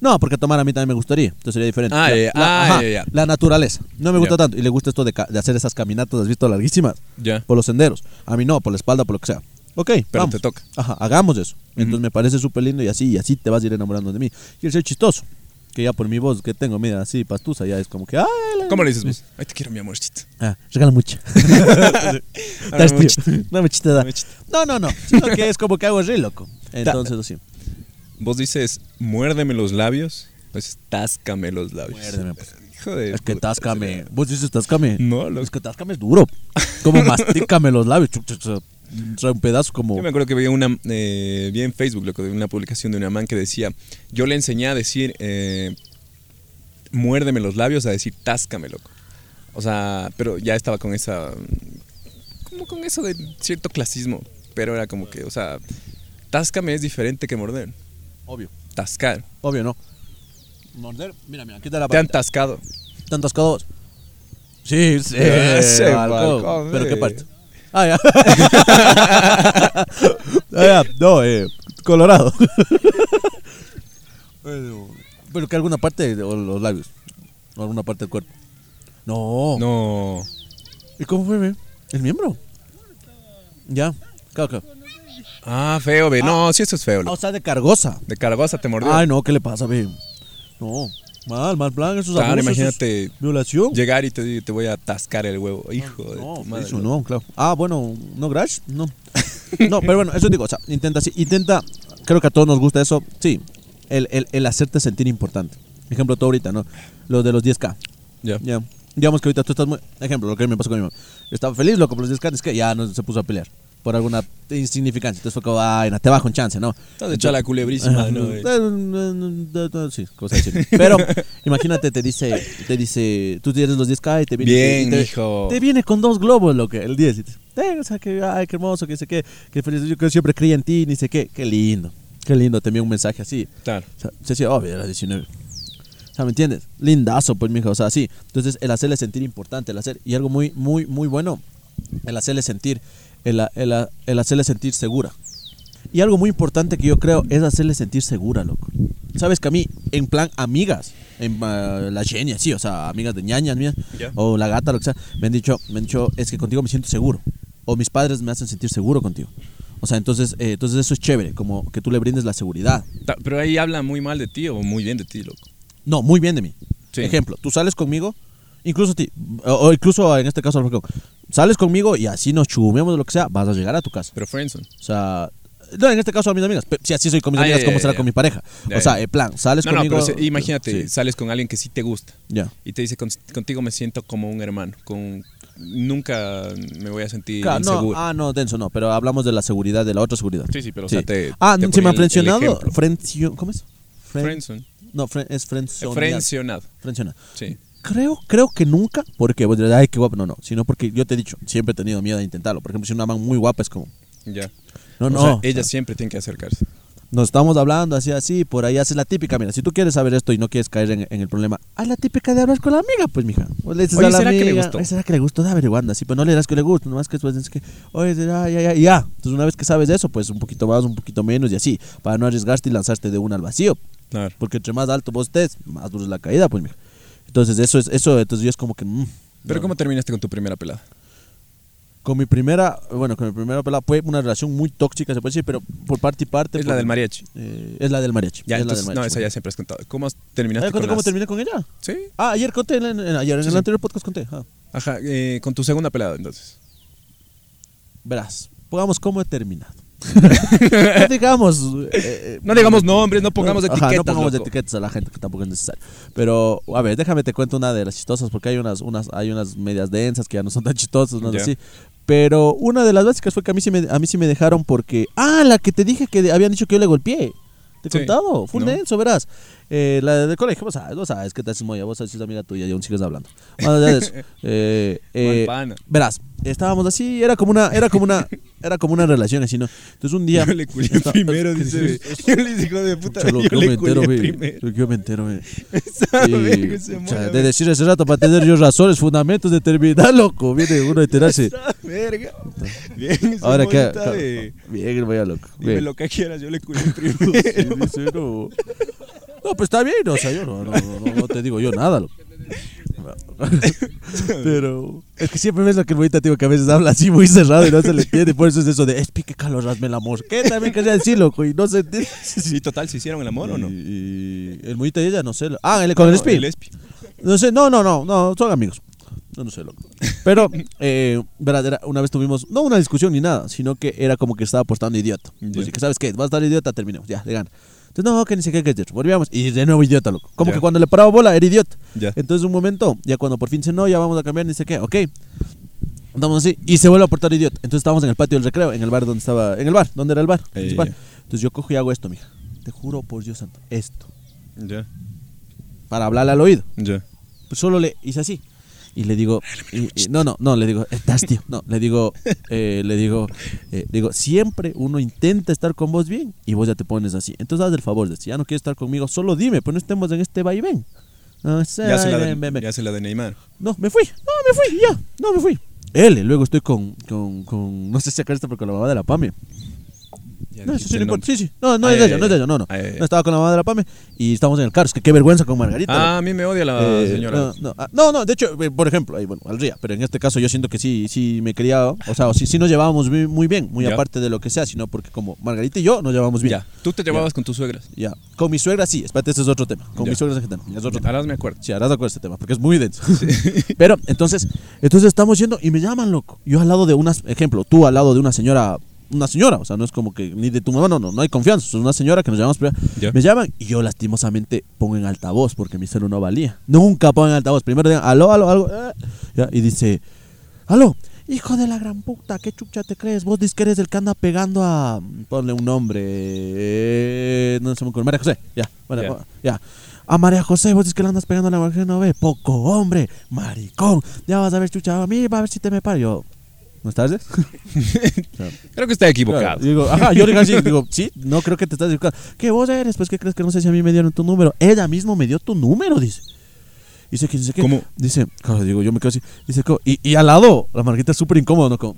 No, porque tomar a mí también me gustaría, entonces sería diferente. Ah, La- ya, la, ah, ajá, la naturaleza. No me gusta tanto. Y le gusta esto de, hacer esas caminatas, ¿has visto? Larguísimas. Ya. Por los senderos. A mí no, por la espalda, por lo que sea. Ok, Pero vamos. te toca. Ajá, hagamos eso. Entonces me parece súper lindo y así, y así te vas a ir enamorando de mí. El ser chistoso. Que ya por mi voz que tengo, mira, así, pastusa, ya es como que. ¡Ay! la- ¿Cómo le dices vos? Ay, te quiero, mi amorcito. Ah, regala mucho. Muchito. Dame chita, da. No, no, no. Sino que es como que hago re loco. Entonces, así. Vos dices, muérdeme los labios, pues táscame los labios. Muérdeme, pues. Hijo de Es que táscame. Vos dices táscame. No, loco. Es que táscame es duro. Como mastícame los labios. O sea, un pedazo como. Yo me acuerdo que vi una eh, vi en Facebook loco, de una publicación de una man que decía, yo le enseñé a decir eh, muérdeme los labios a decir táscame, loco. O sea, pero ya estaba con esa como con eso de cierto clasismo, pero era como que, o sea, táscame es diferente que morder. Obvio. Tascar. Obvio, no. Morder. Mira, mira, aquí está la Te han tascado. ¿Te han tascado? Sí, sí. Ese balcón. balcón, ¿Pero qué parte? Ah, ya. ah, ya. No, eh. Colorado. Pero, pero que alguna parte de o los labios. O alguna parte del cuerpo. No. No. ¿Y cómo fue? ¿El miembro? Ya. Claro, claro. Ah, feo, ve. No, sí, eso es feo. Ah, o sea, de cargosa. De cargosa te mordió. Ay, no, ¿qué le pasa, ve? No. Mal, mal plan. Eso es Claro, abuso, eso es imagínate Violación. llegar y te, te voy a tascar el huevo. Hijo de No, tu madre. eso no, claro. Ah, bueno, no Grash, no. No, pero bueno, eso digo, o sea, intenta sí, intenta, creo que a todos nos gusta eso, sí, el, el, el hacerte sentir importante. Ejemplo, tú ahorita, ¿no? Lo de los 10K. Ya. Ya. Digamos que ahorita tú estás muy. Ejemplo, lo que me pasó con mi mamá. Estaba feliz, loco, por los 10K, es que ya no se puso a pelear. Por alguna insignificancia. Entonces fue como, no, te bajo un chance, ¿no? Estás hecha la culebrísima, ¿no? eh, Sí, cosa así. Pero imagínate, te dice, te dice, tú tienes los 10K y te viene. Bien, te, hijo. Te viene con dos globos, lo que, el 10. Y te, "Ten, o sea, que, ay, qué hermoso, que sé qué, que feliz, yo que siempre creía en ti, ni sé qué. Qué lindo, qué lindo, te envió un mensaje así. Claro. O sea, se decía, obvio, era 19. O sea, ¿me entiendes? Lindazo, pues, mijo. O sea, sí. Entonces, el hacerle sentir importante, el hacer. Y algo muy, muy, muy bueno, el hacerle sentir, el, el, el hacerle sentir segura. Y algo muy importante que yo creo es hacerle sentir segura, loco. Sabes que a mí, en plan amigas, en ah, la genia, sí, o sea, amigas de ñañas mías, o la gata, lo que sea, me han dicho, me han dicho, es que contigo me siento seguro. O mis padres me hacen sentir seguro contigo. O sea, entonces, eh, entonces eso es chévere, como que tú le brindes la seguridad. Pero ahí habla muy mal de ti o muy bien de ti, loco. No, muy bien de mí. Sí. Ejemplo, tú sales conmigo, incluso ti, o, incluso en este caso, sales conmigo y así nos chumemos lo que sea, vas a llegar a tu casa. Pero Friendson. O sea, no, en este caso a mis amigas, si así soy con mis Ah, amigas, ya, ¿cómo será con mi pareja? O sea, en plan, sales No, no, conmigo. pero se- imagínate, Sí, sales con alguien que sí te gusta ya. y te dice, "Con- contigo me siento como un hermano, con nunca me voy a sentir Claro, no, inseguro. ah, no, denso, no, pero hablamos de la seguridad, de la otra seguridad. Sí, sí, pero o sea, te ah, te no, se me ha frencionado. ¿Cómo es? Friendzone. No, es frencionado. Frencionado. Frencionado. Sí. Creo, creo que nunca, porque vos dirás, ay, qué guapo, no, no, sino porque yo te he dicho, siempre he tenido miedo de intentarlo. Por ejemplo, si una man muy guapa es como, Ya. no, O no, sea, o ella sea, siempre tiene que acercarse. nos estamos hablando así, así, por ahí haces la típica, mira, si tú quieres saber esto y no quieres caer en, en el problema, haz la típica de hablar con la amiga, pues, mija. Vos le dices Oye, a la ¿será que le gustó? "Oye, ¿será que le gustó? Da averiguando, así, pero no le dirás que le gusta, nomás que después dices que, oye, ya, ya, ya, ya. Entonces, una vez que sabes eso, pues, un poquito más, un poquito menos y así, para no arriesgarte y lanzarte de una al vacío. Claro. Porque entre más alto vos estés, más dura es la caída, pues, mija. Entonces, eso es, eso, entonces yo es como que, mm, Pero no. ¿cómo terminaste con tu primera pelada? Con mi primera, bueno, con mi primera pelada fue una relación muy tóxica, se puede decir, pero por parte y parte. Es por- la del mariachi. eh, es la del mariachi. Ya, es entonces, la del no, mariachi. esa ya siempre has contado. ¿Cómo has- ¿Ah, terminaste con conté cómo las- terminé con ella? Sí. Ah, ayer conté, en, en- ayer, en el sí. anterior podcast conté. ah. Ajá, eh, con tu segunda pelada, entonces. Verás, pongamos cómo he terminado. no digamos. eh, eh, No digamos nombres, no pongamos etiquetas. no pongamos loco. etiquetas a la gente, que tampoco es necesario. Pero, a ver, déjame te cuento una de las chistosas, porque hay unas, unas, hay unas medias densas que ya no son tan chistosas, no Ya. así. Pero una de las básicas fue que a mí sí me, a mí sí me dejaron porque. Ah, la que te dije que habían dicho que yo le golpeé. ¿Te he Sí. contado? Full No. denso, verás. Eh, la del colegio, vos sabes, vos sabes que te haces moya, vos sabes si es amiga tuya y aún sigues hablando. Más allá de eso, eh, eh, verás, estábamos así, era como una, era como una, era como una relación así, ¿no? Entonces un día. Yo le culé Está- primero, dice. Yo le dije, hijo de puta, yo yo le me entero, primero. Yo me entero. Esa Y, de decir ese rato para tener yo razones, fundamentos de terminar, loco. Viene uno a enterarse. Verga. Bien, Ahora que. Bien, vaya loco. Dime Bien. lo que quieras, yo le culé Sí, primero. dice, no. No, pues está bien, o sea, yo no, no, no, no te digo yo nada, loco. Pero es que siempre ves lo que el bonita, tío, que a veces habla así muy cerrado y no se le entiende. Por eso es eso de, es pique calor, rasme el amor. ¿Qué también quería decir, loco? Y no se entiende. Sí, total, ¿se hicieron el amor o no? Y, y el bonita y ella, no sé. Ah, el, con el No, Spi. El Espi. No sé, no, no, no, no, son amigos. No, no sé, loco. Pero, eh, verdad, era- una vez tuvimos, no una discusión ni nada, sino que era como que estaba apostando idiota. Pues dije, ¿sabes qué? Vas a estar idiota, terminemos, ya, le gana. Entonces, no, que ni sé qué, que volvíamos. Y de nuevo idiota, loco. Como que cuando le paraba bola, era idiota. Ya. Entonces, un momento, ya cuando por fin se no, ya vamos a cambiar, ni sé qué, ok. Andamos así, y se vuelve a portar idiota. Entonces, estábamos en el patio del recreo, en el bar donde estaba, en el bar, donde era el bar. Eh, principal. ya. Entonces, yo cojo y hago esto, mija. Te juro por Dios santo, esto. Ya. Para hablarle al oído. Ya. Pues solo le hice así. Y le digo, y- y- no, no, no, le digo, estás tío, no, le digo, eh, le digo, eh, digo, siempre uno intenta estar con vos bien y vos ya te pones así. Entonces haz el favor de, si ya no quieres estar conmigo, solo dime, pues no estemos en este vaivén. No, sé, Ya se la ven, ven, de, ven. ya se la de Neymar. no, me fui, no, me fui, ya, no, me fui. Él, luego estoy con, con, con, no sé si acá está, con la mamá de la PAME. Ya No, dijiste sí, no importa. Sí, sí. No, no Ah, es ya, de ella, ya, no es de ya. ella, no, no. Ah, ya, ya. No estaba con la mamá de la PAME y estamos en el carro. Es que qué vergüenza con Margarita. Ah, a mí me odia la Eh, señora. No, no, ah, no, no, de hecho, eh, por ejemplo, ahí, bueno, al ría, pero en este caso yo siento que sí, sí me quería, o sea, sí, sí nos llevábamos muy, bien, muy Ya. aparte de lo que sea, sino porque como Margarita y yo nos llevamos bien. Ya. Tú te llevabas con tus suegras. Ya. Con mi suegra sí, espérate, ese es otro tema. Con Ya. mi suegra es, es otro tema. Ahora me acuerdo. Sí, harás de acuerdo este tema, porque es muy denso. Pero entonces, entonces estamos yendo y me llaman, loco. Yo al lado de una, ejemplo, tú al lado de una señora, una señora, o sea, no es como que ni de tu mamá, no, no, no hay confianza, es una señora que nos llamamos primero. Ya. Me llaman y yo lastimosamente pongo en altavoz porque mi celu no valía. Nunca pongo en altavoz. Primero digan, aló, aló, algo. eh, y dice, aló, hijo de la gran puta, ¿qué chucha te crees? Vos dices que eres el que anda pegando a. Ponle un nombre. eh, no ocurre. María José, ya. Bueno, Ya. ya. A María José, vos dices que le andas pegando a la mujer, no ve. Poco hombre, maricón. Ya vas a ver, chucha, a mí va a ver si te me paro. Yo, ¿no estás? Creo que está equivocado. Claro, digo, ajá, yo le digo así, digo, sí, no creo que te estás equivocando. ¿Qué vos eres? Pues, ¿qué crees que no sé si a mí me dieron tu número? Ella mismo me dio tu número, dice. Dice que, dice que. ¿Cómo? Dice, claro, digo, yo me quedo así. Dice, ¿cómo? Y, y al lado, la marquita es súper incómodo, ¿no? Como,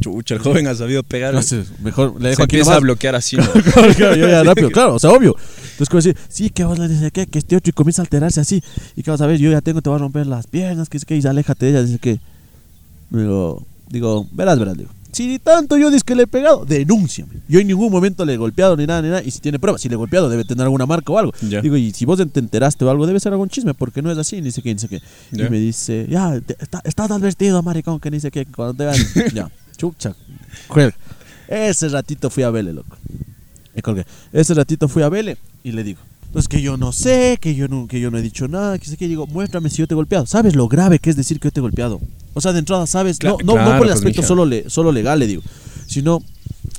Chucha, el joven ha sabido pegar. no sé, mejor le Se dejo aquí empieza a bloquear así. ¿no? Claro, claro, yo ya rápido, claro, o sea, obvio. Entonces, como decir, sí, que vos le dices que, que este otro y comienza a alterarse así. Y que vas a ver, yo ya tengo, te voy a romper las piernas, que es que, y aléjate de ella. Dice que, digo, digo, verás, verás, digo. Si tanto yo dice que le he pegado, denúnciame. Yo en ningún momento le he golpeado ni nada, ni nada. Y si tiene pruebas, si le he golpeado, debe tener alguna marca o algo. Digo, y si vos te enteraste o algo, debe ser algún chisme, porque no es así, ni sé qué, ni sé qué. Y me dice, ya, te- está- estás advertido, maricón, que ni sé qué, cuando te vean. ya, chucha. Ese ratito fui a verle, loco. Me colgué. Ese ratito fui a verle y le digo, pues que yo no sé, que yo no, que yo no he dicho nada, que sé que digo, muéstrame si yo te he golpeado. ¿Sabes lo grave que es decir que yo te he golpeado? O sea, de entrada, ¿sabes? Cla- no, no, no por el pues, aspecto solo, le, solo legal, le digo, sino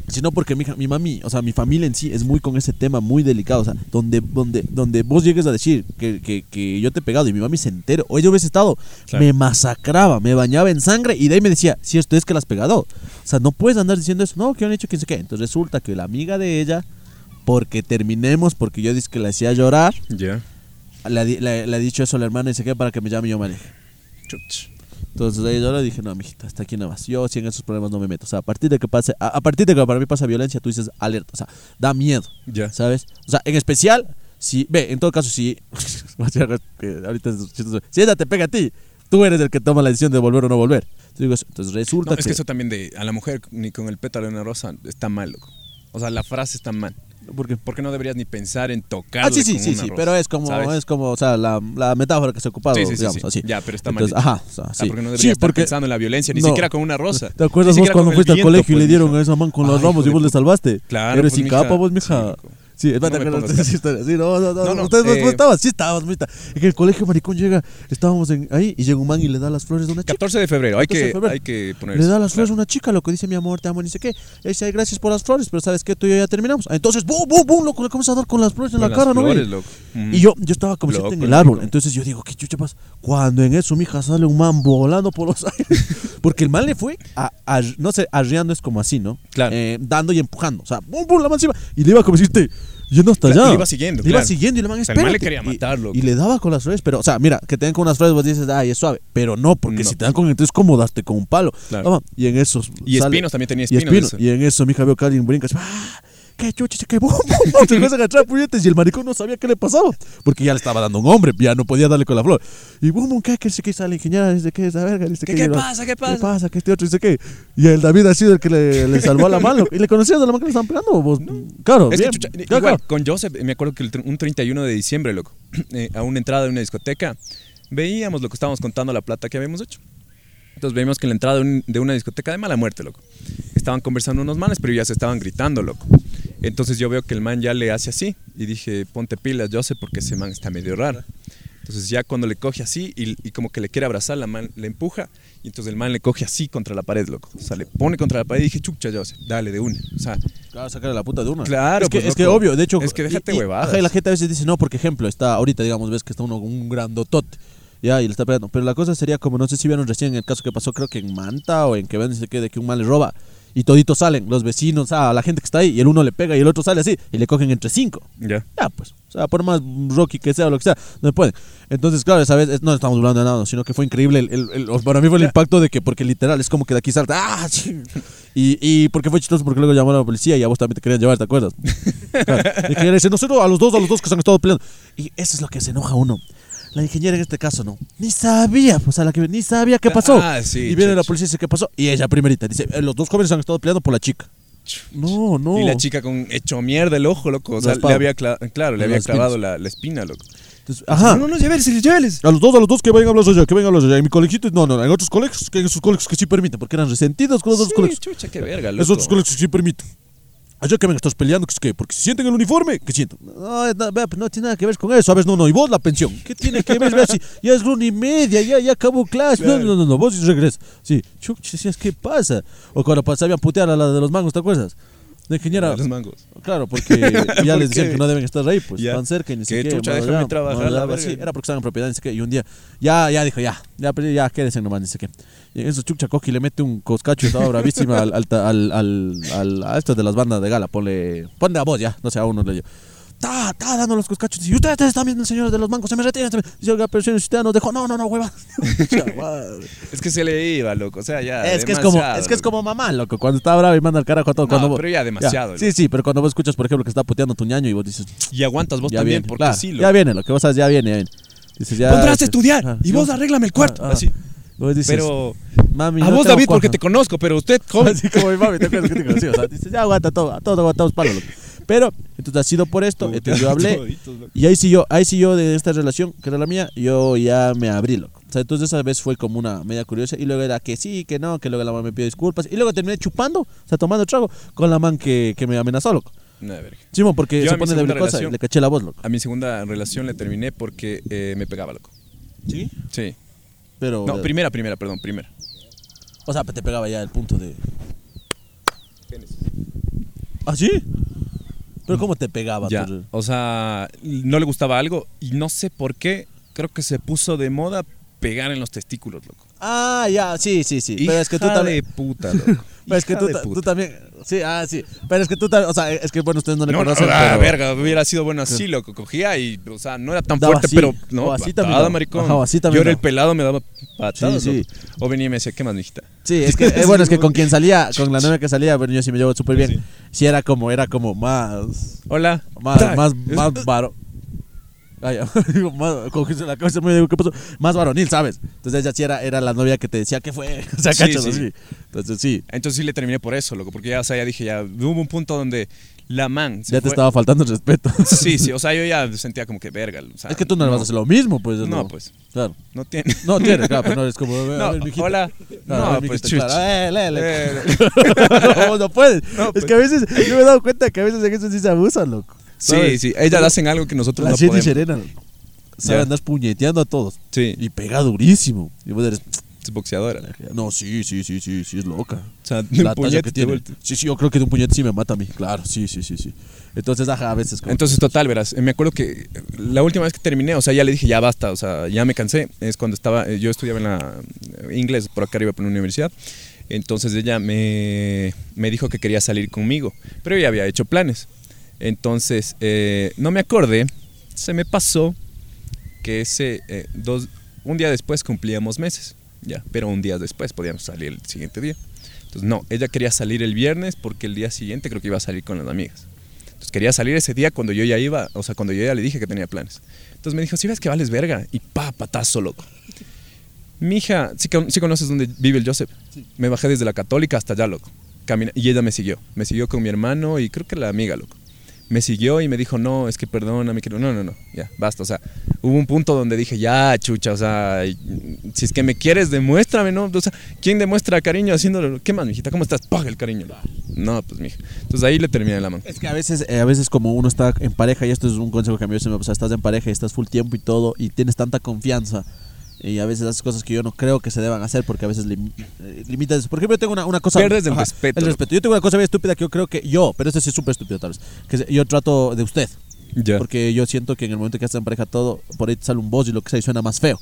sino porque mi, mi mami, o sea, mi familia en sí es muy con ese tema muy delicado, o sea, donde, donde, donde vos llegues a decir que, que, que yo te he pegado y mi mami se entero, o yo hubiese estado, Claro. me masacraba, me bañaba en sangre y de ahí me decía, si esto es que la has pegado. O sea, no puedes andar diciendo eso, no, que han hecho quién sé qué. Entonces resulta que la amiga de ella, porque terminemos, porque yo dije que la hacía llorar, Ya. di- le- ha dicho eso a la hermana y se para que me llame y yo me aleje. Chuch. Entonces ahí yo le dije, no, mijita, hasta aquí nada más. Yo sí en esos problemas no me meto. O sea, a partir de que pase, a, a partir de que para mí pasa violencia, tú dices alerta. O sea, da miedo, Ya. ¿sabes? O sea, en especial, si, ve, en todo caso, si, que ahorita si ella te pega a ti, tú eres el que toma la decisión de volver o no volver. Entonces, resulta No, que, es que eso también de a la mujer ni con el pétalo de una rosa está mal, loco. O sea, la frase está mal. ¿Por qué? Porque no deberías ni pensar en tocarle Ah, sí, sí, sí, sí, rosa, pero es como, ¿sabes? es como, o sea, la, la metáfora que se ha ocupado, Sí, sí, digamos, sí. así. Ya, pero está mal Entonces, ajá, o sea, Ah, sí. porque no deberías estar porque, pensando en la violencia, ni No. siquiera con una rosa. ¿Te acuerdas vos cuando fuiste al colegio y pues, le dieron mija. a esa man con los ramos y vos le salvaste? Claro, Eres pues, sin capa vos, mija. Sí, loco. Es No verdad que no así. historia. Sí, no, no, no, No, no, Ustedes no, eh, no estabas, sí estabas, bonita. En el colegio maricón llega, estábamos en, ahí y llega un man y le da las flores de una chica. 14 de febrero, hay 14 de que, febrero. hay que poner Le da las flores a una chica, lo que dice mi amor, te amo, ni sé qué. Le dice, ay, gracias por las flores, pero ¿sabes qué? Tú y yo ya terminamos. Ah, Entonces, ¡bum, bum, bum! Loco, le comienza a dar con las flores en Con la cara, ¿no? flores, ve? loco. Y yo, yo estaba como siempre en Loco, el árbol. loco. Entonces yo digo, ¿qué chucha pasa? Cuando en eso, mija, sale un man volando por los aires. Porque el man le fue, a, a- no sé, arriando es como así, ¿no? Claro. Eh, dando y empujando. O sea, ¡bum, bum! La man se iba. Y le iba como decirte, yendo hasta allá. le iba siguiendo, Le iba siguiendo y el man, sea, el man le quería Y- matar, loco. Y, le daba con las flores, pero, o sea, mira, que te den con unas flores, vos dices, ay, es suave. Pero no, porque No. si te dan con entonces, ¿cómo darte con un palo? Claro. Ah, y en esos. Y sale- espinos también tenía y espinos. Y en eso, mi hija veo que alguien brinca. así, ¡ah! ¿Qué chucha? ¿Qué bum, bum, bum? Se empiezan a echar puñetes y el maricón no sabía qué le pasaba. Porque ya le estaba dando un hombre, ya no podía darle con la flor. Y bum, bum, ¿qué? ¿Qué que está la ingeniera? Dice que esa verga, dice ¿Qué, que qué pasa? ¿Qué pasa? ¿Qué pasa? Que este otro dice que. Y el David ha sido el que le, le salvó a la mano. ¿Y le conocías de la mano que le estaban pegando? Vos, Claro, Es que, bien. chucha, Claro, igual, claro. con Joseph, me acuerdo que el un 31 de diciembre, loco, eh, a una entrada de una discoteca, veíamos lo que estábamos contando, la plata que habíamos hecho. Entonces veíamos que en la entrada de, un- de una discoteca de mala muerte, loco, estaban conversando unos manes, pero ya se estaban gritando, loco. Entonces yo veo que el man ya le hace así y dije, ponte pilas, Joseph, porque ese man está medio raro. Entonces ya cuando le coge así y, y como que le quiere abrazar, la man le empuja y entonces el man le coge así contra la pared, loco. O sea, le pone contra la pared y dije, chucha, Joseph, dale de una. O sea, Claro, sacarle la puta de una. Claro, es que, pues, es que obvio, de hecho. Es que déjate y la gente a veces dice, no, porque ejemplo, está ahorita, digamos, ves que está uno con un grandotote. Ya, y le está pegando. Pero la cosa sería como, no sé si vieron recién el caso que pasó, creo que en Manta o en Quevedo, dice que de que un mal le roba. Y toditos salen, los vecinos, a la gente que está ahí, y el uno le pega y el otro sale así, y le cogen entre cinco. ya. Ya, pues. O sea, por más Rocky que sea o lo que sea, no pueden. Entonces, claro, esa vez no estamos hablando de nada, sino que fue increíble. El, el- el- para mí fue el impacto de que, porque literal, es como que de aquí salta. ¡Ah! Y, y porque fue chistoso, porque luego llamaron a la policía y a vos también te querían llevar, ¿te acuerdas? Claro. La ingeniera dice, nosotros a los dos, a los dos que se han estado peleando. Y eso es lo que se enoja uno. La ingeniera en este caso no. Ni sabía, pues a la que ni sabía qué pasó. Ah, sí, y viene la policía y dice, ¿qué pasó? Y ella primerita dice, "Eh, los dos jóvenes han estado peleando por la chica. No, no. Y la chica con hecho mierda el ojo, loco. O sea, le había cla- claro, le había clavado la, la espina, loco. Entonces, ajá. No, no, lléveles, lléveles. A los dos, a los dos que vayan a hablar allá, que vengan a hablar allá. En mi colegio, no, no, en otros colegios, que en esos colegios que sí permiten, porque eran resentidos con los otros Sí, colegios. chucha, qué verga, loco. Esos otros colegios que sí permiten. Allá que vengan, estás peleando, que es que, porque si sienten el uniforme, que sientan. No, no, pues no tiene nada que ver con eso, ¿sabes? No, no, y vos la pensión. ¿Qué tiene que ver? Si ya es una y media, ya, ya acabó clase. No, no, no, no, vos regresas. Sí, chuch, decías, ¿qué pasa? O cuando pas- sabían putear a la de los mangos, ¿te acuerdas? La ingeniera. De los mangos. Claro, porque ya ¿Por les decían qué? que no deben estar ahí, pues Ya. están cerca y ni siquiera. chucha, déjame trabajar, la verga. Sí, era porque estaban en propiedad, ni sé qué. Y un día, ya, ya dijo, ya, ya, ya, quédense nomás, ni sé qué. Y eso Chucha Coqui le mete un coscacho, estaba bravísima al, al, al, al, a estos de las bandas de gala, ponle, ponle a vos ya, no sé, a uno le digo. Está, está dando los coscachos. Y ustedes también, señores de los bancos, se me retiran. se me-". Dice, oiga, pero si usted nos dejó. No, no, no, hueva. Es que se le iba, loco. O sea, ya. Es que es como, es que es como mamá, loco. Cuando está bravo y manda al carajo a todo. No, cuando vos- pero ya demasiado, Sí, sí, pero cuando vos escuchas, por ejemplo, que está puteando tu ñaño y vos dices, Y aguantas vos ya también, viene, porque claro, sí, loco. ya viene, lo que vos sabes, ya viene, ya viene. Dices, ya, Pondrás a estudiar ah, y vos arréglame el cuarto. ah, ah. Así. Vos dices, Pero. mami, a no vos, David, porque cuaja". te conozco, pero usted, joven. Así como mi mami, te acuerdas que te conocí, o sea, dices, ya aguanta todo, a todos aguantamos palo, loco. Pero, entonces ha sido por esto, entonces yo hablé, y ahí sí yo, ahí sí yo de esta relación, que era la mía, yo ya me abrí, loco. O sea, entonces esa vez fue como una media curiosa, y luego era que sí, que no, que luego la man me pidió disculpas, y luego terminé chupando, o sea, tomando trago, con la man que, que me amenazó, loco. No, verga. Simón, porque Yo se pone de segunda cosa y le caché la voz, loco. A mi segunda relación le terminé porque eh, me pegaba, loco. ¿Sí? Sí. Pero, No, primera, primera, perdón, primera. o sea, te pegaba ya el punto de... ¿Ah, sí? Pero ¿cómo te pegaba? Ya. tú? O sea, no le gustaba algo y no sé por qué. Creo que se puso de moda pegar en los testículos, loco. Ah, ya, sí, sí, sí. Pero es que tú también... de puta, loco. Pero es que tú, también... Sí, ah, sí. Pero es que tú también... O sea, es que, bueno, ustedes no le No, no, conocen, ah, pero... verga, hubiera sido bueno así, loco. Cogía y, o sea, no era tan Daba fuerte, así, pero no, o así patada, también daba. maricón. Ajá, o así también Yo era el pelado, me daba patadas, Sí. O venía y me decía, ¿qué más, mijita? Sí, es que, eh, bueno, es que con quien salía, con la novia que salía, bueno, yo sí me llevo súper bien. Sí. Sí, era como, era como más... Hola. Más, más, más varo. Ay, digo, más, se la cabeza me digo, ¿qué pasó? Más varonil, ¿sabes? Entonces ella sí era, era la novia que te decía que fue. O sea, Sí, cachas sí. así. Entonces sí, Entonces sí le terminé por eso, loco, porque ya, o sea, ya dije, ya hubo un punto donde la man ya te fue- estaba faltando el respeto. Sí, sí, o sea, yo ya sentía como que verga. o sea, es que tú no, le vas a hacer lo mismo, pues. No, pues. Claro. No tiene. No tiene, claro, pero no es como. a No, ver, mijita. hola. Claro, a No, ver, pues chuch. claro, eh, léele. Eh, no, no puedes. No, es pues. que a veces, yo me he dado cuenta que a veces en eso sí se abusan, loco. Sí, sí, ellas hacen algo que nosotros La no podemos. Serena. Sabe Ya. andar puñeteando a todos. Sí, Y pega durísimo. Y vos eres. es boxeadora. No, sí, sí, sí, sí, sí, es loca. O sea, La puñete que tiene. Sí, sí, yo creo que de un puñete sí me mata a mí. Claro, sí, sí, sí, sí. Entonces, ajá, a veces como... Entonces, total, verás, me acuerdo que la última vez que terminé, o sea, ya le dije, ya basta, o sea, ya me cansé, es cuando estaba, eh, yo estudiaba en la eh, inglés por acá arriba por la universidad, entonces ella me, me dijo que quería salir conmigo, pero ya había hecho planes, entonces eh, no me acordé, se me pasó que ese, eh, dos, un día después cumplíamos meses, ya, pero un día después podíamos salir el siguiente día. Entonces, no, ella quería salir el viernes porque el día siguiente creo que iba a salir con las amigas. quería salir ese día cuando yo ya iba, o sea, cuando yo ya le dije que tenía planes. Entonces me dijo, si ves que vales verga, y pa, patazo, loco. Mi hija, ¿sí, con- sí conoces dónde vive el Joseph? Me bajé desde la católica hasta allá, loco. Camina- y ella me siguió. Me siguió con mi hermano y creo que la amiga, loco. Me siguió y me dijo, no, es que perdóname, que no, no, no, no, ya, basta. O sea, hubo un punto donde dije, ya, chucha, o sea, si es que me quieres, demuéstrame, ¿no? O sea, ¿quién demuestra cariño haciéndolo? ¿Qué más, mijita? ¿Cómo estás? Paga el cariño. No, pues, mija. Entonces ahí le terminé la mano. Es que a veces, eh, a veces como uno está en pareja, y esto es un consejo que a mí se me pasa, estás en pareja y estás full tiempo y todo, y tienes tanta confianza, y a veces haces cosas que yo no creo que se deban hacer porque a veces lim- eh, limitas. Por ejemplo, yo tengo una, una cosa. Pierdes el respeto, El respeto. Yo tengo una cosa bien estúpida que yo creo que yo, pero esto sí es súper estúpido tal vez, que yo trato de usted. Ya. Porque yo siento que en el momento que estás en pareja todo, por ahí te sale un voz y lo que sea y suena más feo.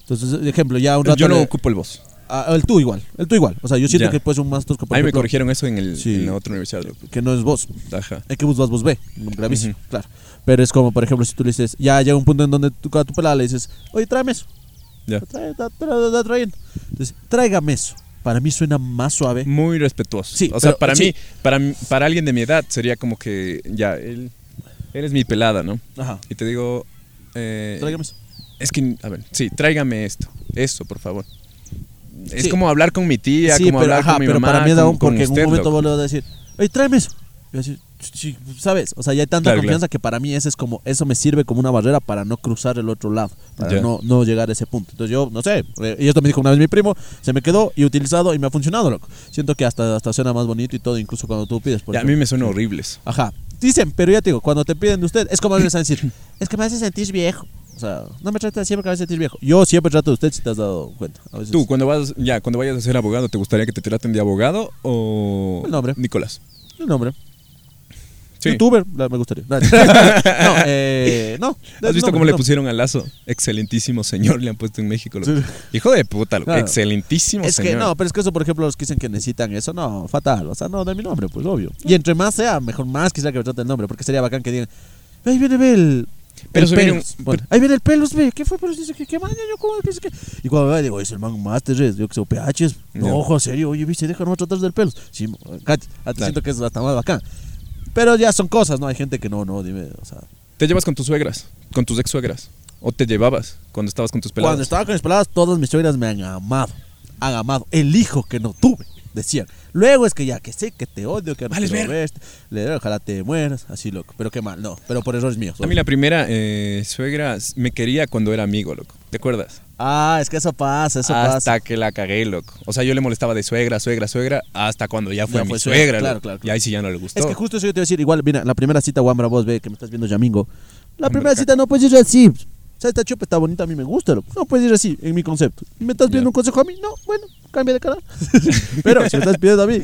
Entonces, ejemplo, ya un rato. Yo no le- ocupo el voz. Ah, el tú igual, el tú igual. O sea, yo siento Ya. que puedes un más tosco, A mí me corrigieron eso en, el, Sí. en la otra universidad. que no es vos. Ajá. Es que vos vas, vos ve, gravísimo, Ujú. claro. Pero es como, por ejemplo, si tú le dices, ya llega un punto en donde tú a tu pelada le dices, oye, tráeme eso. Ya. Da- da- trayendo. Entonces, tráigame eso. Para mí suena más suave. Muy respetuoso. Sí, o sea, pero- para sí. mí, para, para alguien de mi edad sería como que, ya, él, él es mi pelada, ¿no? Ajá. Y te digo, eh, Tráigame eso. es que, a ver, sí, tráigame esto, eso, por favor. Es Sí. como hablar con mi tía, sí, como pero, hablar ajá, con mi pero mamá, para mí aún con porque en un momento loco. vos le vas a decir, oye, tráeme eso. Y así, sí, ¿sabes? O sea, ya hay tanta Claro, confianza que para mí ese es como, eso me sirve como una barrera para no cruzar el otro lado, para no, no llegar a ese punto. Entonces yo, no sé, eh, y esto me dijo una vez mi primo, se me quedó y utilizado y me ha funcionado, loco. Siento que hasta, hasta suena más bonito y todo, incluso cuando tú pides. Por Ya, a mí me suena horribles. Ajá. Dicen, pero ya te digo, cuando te piden de usted, es como a decir, es que me hace sentir viejo. O sea, no me trata siempre que me hace sentir viejo. Yo siempre trato de usted si te has dado cuenta. A veces- Tú, cuando vas, ya, cuando vayas a ser abogado, ¿te gustaría que te traten de abogado o El nombre. Nicolás? El nombre. Sí. Youtuber, la- me gustaría. no, eh, no. ¿Has visto no, cómo le no. pusieron al lazo? Excelentísimo señor, le han puesto en México. Sí. Hijo de puta. Claro. excelentísimo Es señor. que no, pero es que eso, por ejemplo, los que dicen que necesitan eso, no, fatal. O sea, no, de mi nombre, pues obvio. Y entre más sea, mejor más quisiera que me trate el nombre, porque sería bacán que digan, ahí viene ve el. Pero el pelos. un- Bueno, ahí viene el pelos, ve. ¿Qué fue? Pero dice que, ¿qué maña yo? ¿Qué sé qué? Y cuando vea, digo, es el man máster, es, yo que sé, PH. No, ojo, serio, oye, viste, déjame tratar del pelos. Sí, Katy, Claro. siento que es hasta más bacán. Pero ya son cosas, ¿no? Hay gente que no, no, dime, o sea. ¿Te llevas con tus suegras? ¿Con tus ex suegras? ¿O te llevabas cuando estabas con tus peladas? Cuando estaba con mis peladas, todas mis suegras me han amado. Han amado. El hijo que no tuve, decían. Luego es que ya que sé que te odio, que no Vales quiero verte, le ojalá te mueras, así loco. Pero qué mal, no. Pero por errores míos. A mí la primera eh, suegra me quería cuando era amigo, loco. ¿Te acuerdas? Ah, es que eso pasa, eso hasta pasa. que la cagué, loco. O sea, yo le molestaba de suegra, suegra, suegra, hasta cuando ya fue Ya mi fue suegra. suegra, claro, loco. claro, Y claro. ahí sí ya no le gustó. Es que justo eso yo te iba a decir, igual, mira, la primera cita, Wambra, vos ve que me estás viendo Yamingo. La primera cita no puedes ir así. O sea, esta chupa está bonita, a mí me gusta, loco. No puedes ir así, en mi concepto. ¿Me estás pidiendo un consejo a mí? No, bueno, cambia de canal. Pero si me estás pidiendo a mí,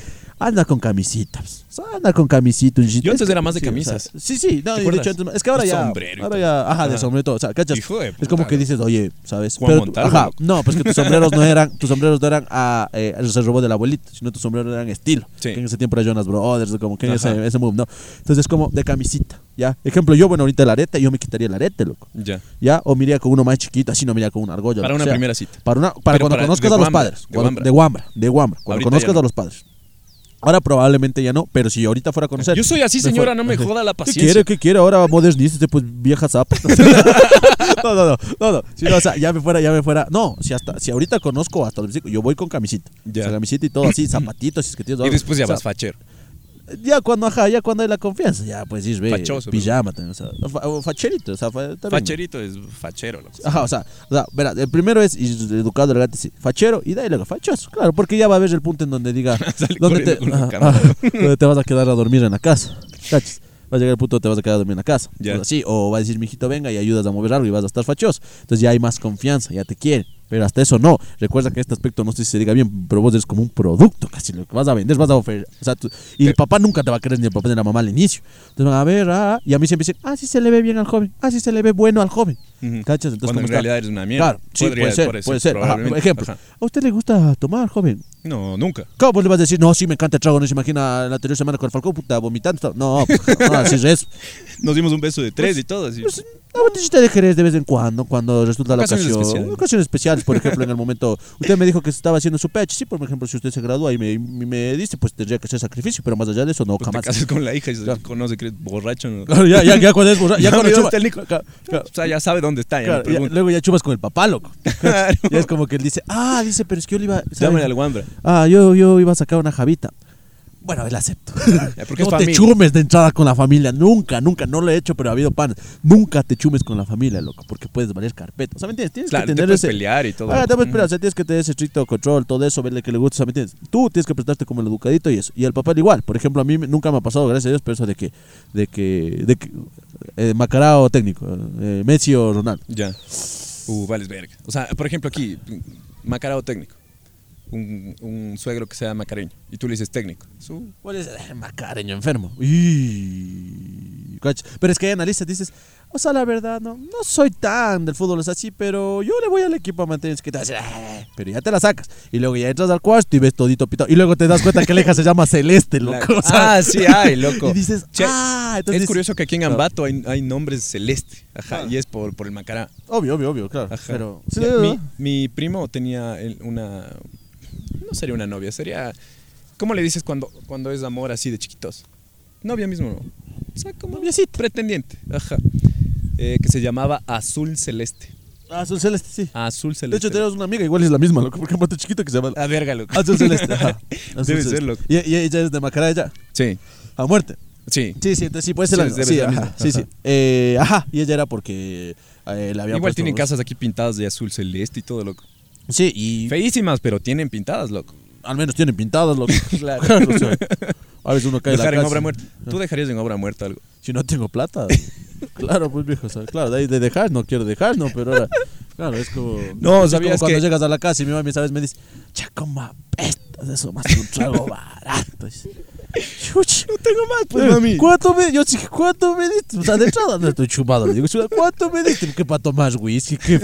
anda con camisitas. O sea, anda con camisita. un jean. Yo antes Es era más de sí, o sea, camisas. sí, sí, no, ¿Te y de acuerdas? hecho antes- es que ahora ya. sombrero ahora ya, ajá, de sombrero y todo. O sea, ¿cachas? Hijo de es como que dices, oye, ¿sabes? Juan Pero Montalvo, ajá, no, pues que tus sombreros no eran, tus sombreros no eran a, eh, se robó del abuelito, sino tus sombreros eran estilo. Sí. Que en ese tiempo era Jonas Brothers, como que en ese, ese move, ¿no? Entonces, como de camisita, ¿ya? Ejemplo, yo, bueno, ahorita el arete, yo me quitaría el arete, loco. Ya. ¿Ya? O me iría con uno más chiquito, así no me iría con una argolla. Para una sea. primera cita. Para, una, para Pero cuando para- conozcas a los padres. de Wambra. de Wambra. Cuando conozcas a los padres. Ahora probablemente ya no, pero si ahorita fuera a conocer. Yo soy así, señora, no me joda la ¿Qué paciencia. quiere? ¿Qué quiere? Ahora modernícese, pues vieja zapa. no, no, no, no, no. Si no, o sea, ya me fuera, ya me fuera. No, si hasta, si ahorita conozco hasta los versículos, yo voy con camisita. Ya. O sea, camisita y todo así, zapatitos, si es que tienes Y después ya vas fachero. Ya cuando, ajá, ya cuando hay la confianza, ya pues sí, ve, pijama, también, o sea, o facherito, o sea, fa- bien. Facherito es fachero, loco. Ajá, o sea, o sea, verá, el primero es educado, elegante, sí, fachero y de ahí luego fachoso, claro, porque ya va a haber el punto en donde diga donde te, ajá, ajá, donde vas a quedar a dormir en la casa, ¿cachas? Va a llegar el punto donde te vas a quedar a dormir en la casa, Ya. o sea, sí, o va a decir, mijito, venga y ayudas a mover algo y vas a estar fachoso, entonces ya hay más confianza, ya te quieren, pero hasta eso no, recuerda que este aspecto no sé si se diga bien, pero vos eres como un producto, casi lo que vas a vender, vas a ofrecer, o sea, tú- y el papá nunca te va a querer ni el papá ni la mamá al inicio, entonces van a ver, ah, y a mí siempre dicen, ah, sí se le ve bien al joven, ah, sí se le ve bueno al joven. ¿cachas? Entonces, Cuando ¿cómo en está? realidad eres una mierda. Claro, sí, Podría- puede ser, puede ser. Ajá, por ejemplo, Ajá. ¿a usted le gusta tomar, joven? No, nunca. ¿Cómo le vas a decir, no, sí, me encanta el trago, no se imagina la anterior semana con el Falcón, puta, vomitando? No, pues, no, así es eso. Nos dimos un beso de tres y todo. Así. Pues, una botellita de Jerez de vez en cuando, cuando resulta la Ocasiones ocasión. especiales. Ocasiones especiales, por ejemplo, en el momento. Usted me dijo que se estaba haciendo su PH, sí, por ejemplo, si usted se gradúa y me, me dice, pues tendría que hacer sacrificio, pero más allá de eso, no, Pues te jamás. casas con la hija y se Claro. conoce que eres borracho. ¿no? Claro, ya, ya, ya cuando es borra- ya Ya cuando chupa- el. Claro, O sea, ya sabe dónde está. Ya ya- luego ya chupas con el papá, loco. Claro. Y es como que él dice, ah, dice, pero es que yo le iba. Llámale al Wambra. Ah, yo, yo iba a sacar una javita. Bueno, él acepto. Porque no te familia. chumes de entrada con la familia. Nunca, nunca. No lo he hecho, pero ha habido panes. Nunca te chumes con la familia, loco. Porque puedes valer carpeta. O sea, ¿me entiendes? Tienes Claro, que te tener puedes ese. pelear y todo. Ah, te puedes pelear. O sea, tienes que tener ese estricto control, todo eso, verle que le gusta. o sea, ¿Me entiendes? Tú tienes que prestarte como el educadito y eso. Y el papá igual. Por ejemplo, a mí nunca me ha pasado, gracias a Dios, pero eso de que. De que. De que eh, Macarao técnico. eh, Messi o Ronaldo. Ya. Uh, vales verga. O sea, por ejemplo, aquí, macarao técnico. Un, un suegro que sea macareño. Y tú le dices técnico. Su- ¿Cuál es? Eh, Macareño enfermo. Y... Pero es que ahí analizas, dices, o sea, la verdad, no, no soy tan del fútbol, es así, pero yo le voy al equipo a mantener que te vas a decir, "Ah", pero ya te la sacas. Y luego ya entras al cuarto y ves todito pitado. Y luego te das cuenta que la hija se llama Celeste, loco. o sea, ah, sí, ay, loco. Y dices, Che, ah, entonces. es curioso que aquí en. Ambato hay, hay nombres celeste. Ajá. Y es por, por el macará. Obvio, obvio, obvio, claro. Ajá. Pero. sí, Ya, no, mi, primo tenía el- una. No sería una novia, sería. ¿Cómo le dices cuando, cuando es amor así de chiquitos? Novia mismo, ¿no? O sea, como Noviecita. pretendiente. Ajá. Eh, que se llamaba Azul Celeste. Ah, Azul Celeste, sí. Azul De Celeste. hecho, tenemos una amiga, igual es la misma, loco, porque es más chiquito que se llama. Ah, verga, loco. Azul Celeste, ajá. Azul Debe Celeste. ser, loco. Y, y ella es de Macará, ya. Sí, A muerte. sí. Sí, sí, entonces sí, puede ser Sí, la Sí, ser la ajá, misma, sí, ajá. sí. Eh, ajá, y ella era porque eh, le había Igual puesto- tienen casas aquí pintadas de azul celeste y todo, loco. Sí, y Feísimas, pero tienen pintadas, loco. al menos tienen pintadas, loco. Claro. o sea, a veces uno cae en la Dejar en casa. obra muerta. Tú dejarías en obra muerta algo. Si no tengo plata. claro, pues viejo, o sea, claro, de ahí de dejar no quiero dejar, no, pero ahora claro, es como No, es ¿sabías como cuando que- llegas a la casa y mi mamá sabes me dice, "Cha, cómo apestas eso más que un trago barato." Chuch. No tengo más, pues, Eh, mami. ¿Cuánto me, yo dije, ¿cuánto me diste? O sea, de entrada no estoy chumado. Le digo, ¿cuánto me diste? ¿Qué para tomar whisky? ¿Qué?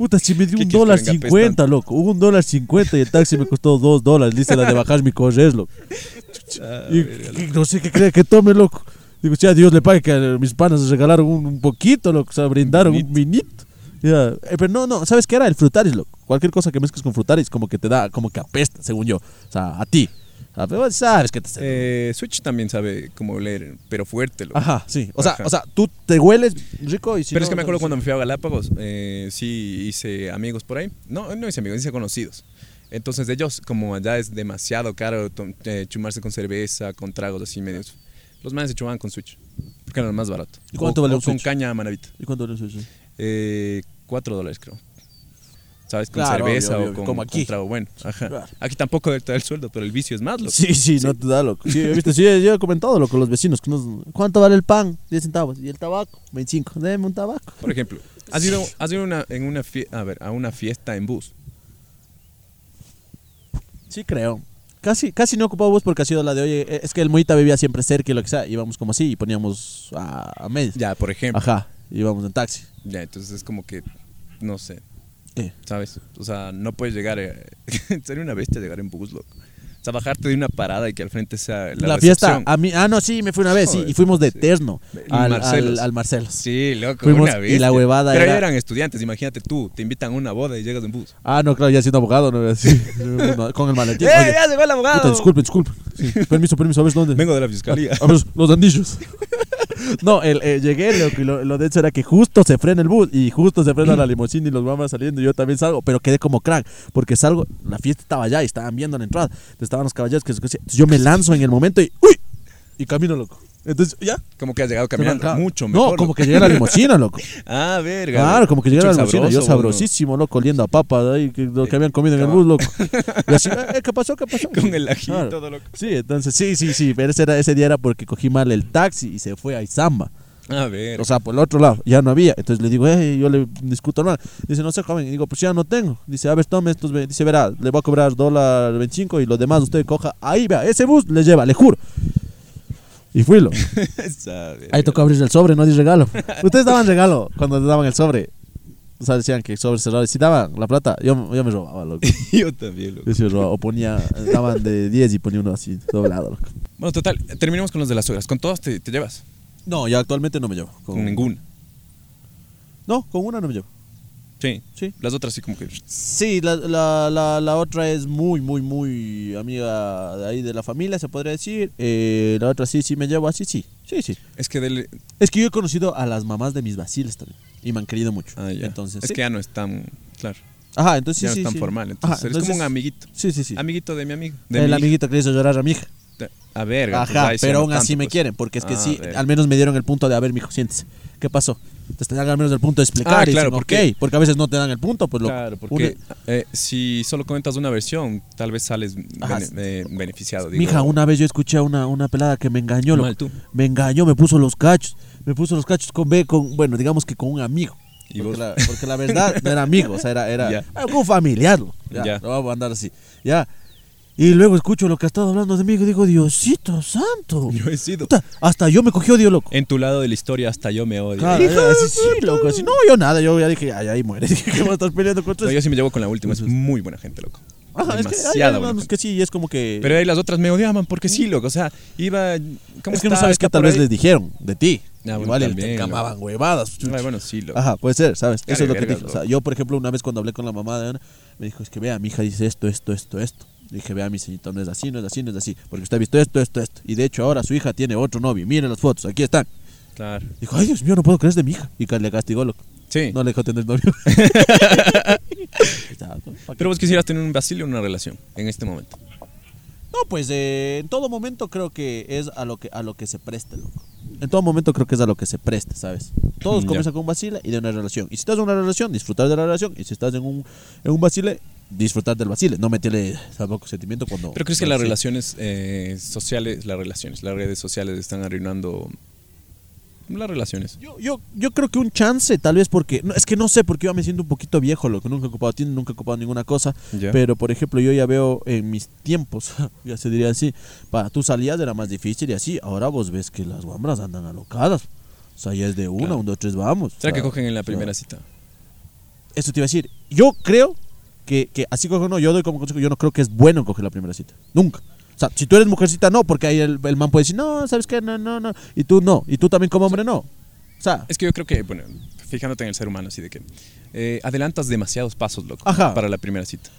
Puta, si me dio ¿Qué un dólar cincuenta, loco. Un dólar cincuenta y el taxi me costó dos dólares. Dice la de bajar mi correr, loco. Ah, Y no sé qué cree que tome, loco. Digo, ya Dios le pague que a mis panas regalaron un, un poquito, loco. O sea, brindaron un minito. Ya. Eh, pero no, no, ¿sabes qué era? El frutaris, loco. Cualquier cosa que mezcles con frutaris, como que te da, como que apesta, según yo. O sea, a ti. Pero sabes que te Eh, Switch también sabe cómo oler, pero fuerte, loco. Ajá, sí. O sea, Ajá. o sea, tú te hueles rico y si pero no, es que me no, acuerdo sí. cuando me fui a Galápagos, eh, sí hice amigos por ahí. No, no hice amigos, hice conocidos. Entonces ellos, como allá es demasiado caro eh, chumarse con cerveza, con tragos así medios. Los manes se chumaban con Switch, porque era lo más barato. ¿Y cuánto O- vale un con Switch? caña manavita. ¿Y cuánto vale eso? Eh, cuatro dólares creo. ¿Sabes? Con Claro, cerveza obvio, o con, como con aquí. trago bueno. Ajá. Claro. Aquí tampoco te da el sueldo, pero el vicio es más, loco. Sí, sí, no te da, loco. Sí, visto, sí, yo he comentado, loco, los vecinos. Que nos, ¿Cuánto vale el pan? 10 centavos. ¿Y el tabaco? 25. Deme un tabaco. Por ejemplo, has ido, has ido una, en una fie- a, ver, a una fiesta en bus. Sí, creo. Casi, casi no ocupaba bus porque ha sido la de, oye, eh, es que el Moita vivía siempre cerca y lo que sea. Íbamos como así y poníamos a, a medio. Ya, por ejemplo. Ajá, íbamos en taxi. Ya, entonces es como que, no sé, ¿sabes? O sea, no puedes llegar, eh, sería una bestia llegar en loco. O sea, bajarte de una parada y que al frente sea la, La, fiesta, a mí, ah, no, sí, me fui una vez, sí, Joder, y fuimos de sí. Terno al, Marcelos. al, al Marcelos. Sí, loco, Fuimos una y bestia. la huevada Pero era- eran estudiantes, imagínate tú, te invitan a una boda y llegas en bus. Ah, no, claro, ya siendo abogado, no, sí, con el maletín. ¡Eh, Oye, ya llegó el abogado! puta, disculpen, disculpen. Sí, permiso, permiso, a ver dónde. Vengo de la fiscalía. A ver, los andillos. No, el, eh, llegué, loco, y lo, lo de hecho era que justo se frena el bus y justo se frena la limusina y los mamás saliendo y yo también salgo, pero quedé como crack, porque salgo, la fiesta estaba allá y estaban viendo la entrada, entonces estaban los caballeros que se entonces yo me lanzo en el momento y ¡uy! y camino, loco. Entonces, ya. Como que has llegado caminando mucho mejor. No, como loco. que llegué a la limusina, loco. Ah, verga. Claro, como que llegué a la limusina, yo sabroso, sabrosísimo, loco, oliendo a papas ahí, que, lo que habían comido en el bus, loco. Y así, eh, ¿qué pasó? ¿Qué pasó? Con el ají Claro. todo, loco. Sí, entonces, sí, sí, sí, pero ese, era, ese día era porque cogí mal el taxi y se fue a Izamba. A ver. O sea, por el otro lado, ya no había. Entonces le digo, eh, yo le discuto normal. Dice, no sé, joven. Y digo, pues ya no tengo. Dice, a ver, tome estos. Dice, verá, le voy a cobrar dólar 25 y los demás usted coja. Ahí, vea, ese bus le lleva, le juro. Y verga. Ahí tocó abrir el sobre, no di regalo. Ustedes daban regalo cuando te daban el sobre. O sea, decían que sobre cerrado. Y si daban la plata, yo, yo me robaba, loco. Yo también, loco. Yo robaba. O ponía, daban de 10 y ponía uno así, doblado, loco. Bueno, total, terminemos con los de las suegras. ¿Con todas te, te llevas? No, ya actualmente no me llevo. Con, ninguna. No, con una no me llevo. Sí. Sí. Las otras sí como que... Sí, la, la, la, la otra es muy, muy, muy amiga de ahí de la familia, se podría decir. Eh, la otra sí, sí me llevo así, sí. Sí, sí. Es que del... Es que yo he conocido a las mamás de mis vaciles también. Y me han querido mucho. Ah, ya. Entonces, es sí. que ya no es tan... Claro. Ajá, entonces sí, ya no sí, es tan sí. formal. Entonces Ajá, eres como un amiguito. Sí, sí, sí. Amiguito de mi amigo. De El mi amiguito que le hizo llorar a mi hija. A ver, pues, Ajá, pero aún así me quieren, porque es que sí, al menos me dieron el punto de, a ver, mijo, siéntese. ¿Qué pasó? Te están al menos el punto de explicar. Ah, y claro, dicen, porque- porque a veces no te dan el punto, pues lo. Claro, porque eh, si solo comentas una versión, tal vez sales Ajá. bene- eh, beneficiado. digo. Mija, una vez yo escuché a una, una pelada que me engañó. Mal tú. Me engañó, me puso los cachos. Me puso los cachos con B, con, bueno, digamos que con un amigo. ¿Y porque, la, porque la verdad no era amigo, o sea, era, era algo familiar. Ya, Ya. lo vamos a andar así. Ya. Y luego escucho lo que ha estado hablando de mí y digo, Diosito santo. Yo he sido. Puta, hasta yo me cogió odio, loco. En tu lado de la historia hasta yo me odio. Claro, ya, así, sí, loco. Así, no, yo nada, yo ya dije, ay, ahí muere. Dije, ¿qué vas a estar peleando contra No, yo sí me llevo con la última, es muy buena gente, loco. Ajá, es que hay Demasiada que sí, es como que. Pero ahí las otras me odiaban porque sí, loco. O sea, iba. ¿cómo es que no sabes qué tal vez les dijeron de ti. Ah, bueno, Igual y te camaban huevadas. Ay, bueno, sí, loco. Ajá, puede ser, ¿sabes? Eso es lo que. O sea, yo, por ejemplo, una vez cuando hablé con la mamá de Ana, me dijo, es que vea, mi hija dice esto, esto, esto, esto. Le dije, vea, mi señorita, no es así, no es así, no es así. Porque usted ha visto esto, esto, esto. Y de hecho, ahora su hija tiene otro novio. Miren las fotos, aquí están. Claro. Dijo, ay, Dios mío, no puedo creer, es de mi hija. Y le castigó, loco. Sí. No le dejó tener novio. Pero vos quisieras tener un vacío o una relación en este momento. No, pues eh, en todo momento creo que es a lo que a lo que se preste, loco. En todo momento creo que es a lo que se preste, ¿sabes? Todos Ya. comienzan con un vacile y de una relación. Y si estás en una relación, disfrutar de la relación. Y si estás en un, en un vacile, disfrutar del vacile. No meterle tampoco sentimiento cuando... Pero crees que las relaciones eh, sociales, las relaciones, las redes sociales están arruinando las relaciones. Yo, yo, yo creo que un chance, tal vez porque... No, es que no sé, porque yo me siento un poquito viejo, lo que nunca he ocupado Tinder, nunca he ocupado ninguna cosa. Pero, por ejemplo, yo ya veo en mis tiempos, ya se diría así, para tú salías era más difícil y así. Ahora vos ves que las guambras andan alocadas. O sea, ya es de una, Claro. un, dos, tres, vamos. ¿Será O que cogen en la o sea, primera cita? Eso te iba a decir. Yo creo que, que así cojo no, yo doy como consejo, yo no creo que es bueno coger la primera cita. Nunca. O sea, si tú eres mujercita, no, porque ahí el, el man puede decir, no, ¿sabes qué? No, no, no. Y tú no. Y tú también como hombre, no. O sea, Es que yo creo que, bueno, fijándote en el ser humano, así de que eh, adelantas demasiados pasos, loco, Ajá. para la primera cita.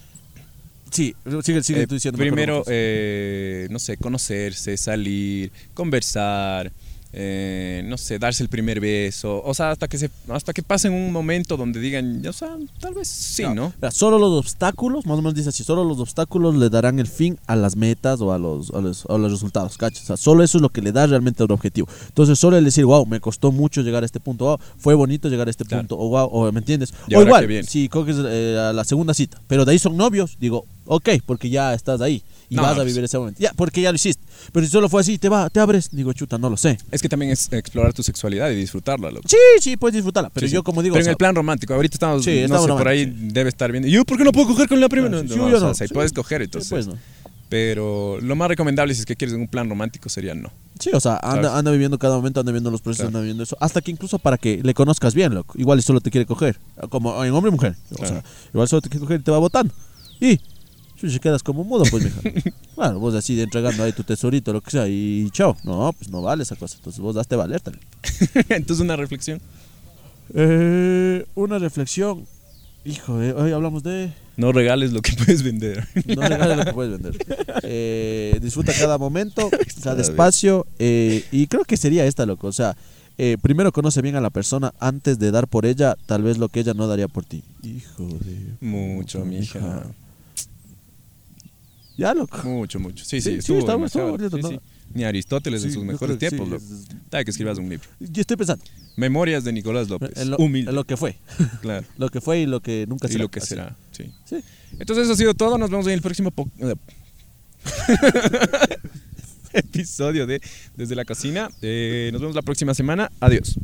sí, sigue, sigue Eh, tú diciendo. primero, eh, no sé, conocerse, salir, conversar, eh, no sé, darse el primer beso, o sea, hasta que se, hasta que pasen un momento donde digan, o sea, tal vez sí, ¿no? Mira, solo los obstáculos, más o menos dice así, solo los obstáculos le darán el fin a las metas o a los, a los, a los resultados, ¿cachas? O sea, solo eso es lo que le da realmente el objetivo. Entonces, solo el decir, wow, me costó mucho llegar a este punto, wow, fue bonito llegar a este Claro. punto, o wow, o, ¿me entiendes? ¿Y o igual, si coges eh, a la segunda cita, pero de ahí son novios, digo, ok, porque ya estás ahí y No, vas a pues- vivir ese momento. Ya, porque ya lo hiciste. Pero si solo fue así, te va, te abres, digo, chuta, no lo sé. Es que también es explorar tu sexualidad y disfrutarla, loco. Sí, sí, puedes disfrutarla, pero Sí, yo sí. como digo, Pero o en el plan romántico, ahorita estamos, Sí, no estamos sé, por ahí debe estar viendo. ¿Y yo por qué no puedo coger con la primera? No, sí, no, yo o sea, no. si Sí. puedes coger, entonces. pues, no. Pero lo más recomendable si es que quieres un plan romántico sería no. Sí, o sea, anda, anda viviendo cada momento, anda viviendo los procesos, Claro. anda viviendo eso. Hasta que incluso para que le conozcas bien, loco. Igual solo te quiere coger. Como en hombre y mujer. O Claro. sea, igual solo te quiere coger y te va votando. Y si quedas como mudo, pues, mija. Claro, vos así de entregando ahí tu tesorito, lo que sea, y chao. No, pues no vale esa cosa. Entonces vos daste valer también. entonces una reflexión. Eh, una reflexión. Hijo, de, hoy hablamos de. No regales lo que puedes vender. No regales lo que puedes vender. Eh, disfruta cada momento, cada espacio. eh, y creo que sería esta, loco. O sea, eh, primero conoce bien a la persona antes de dar por ella tal vez lo que ella no daría por ti. Hijo de. Mucho, mija. Ya, loco. Mucho, mucho. Sí, Sí, sí, sí, estuvo está- demasiado. estuvo Sí, ¿no? sí. Ni Aristóteles en sus mejores creo tiempos, loco. es- Dale que escribas un libro. Yo estoy pensando Memorias de Nicolás López. en lo, Humilde. en lo que fue. Claro. Lo que fue y lo que nunca Y será. lo que Así. será. Sí. Entonces eso ha sido todo. Nos vemos en el próximo eh, episodio de Desde la Cocina. Eh, nos vemos la próxima semana. Adiós.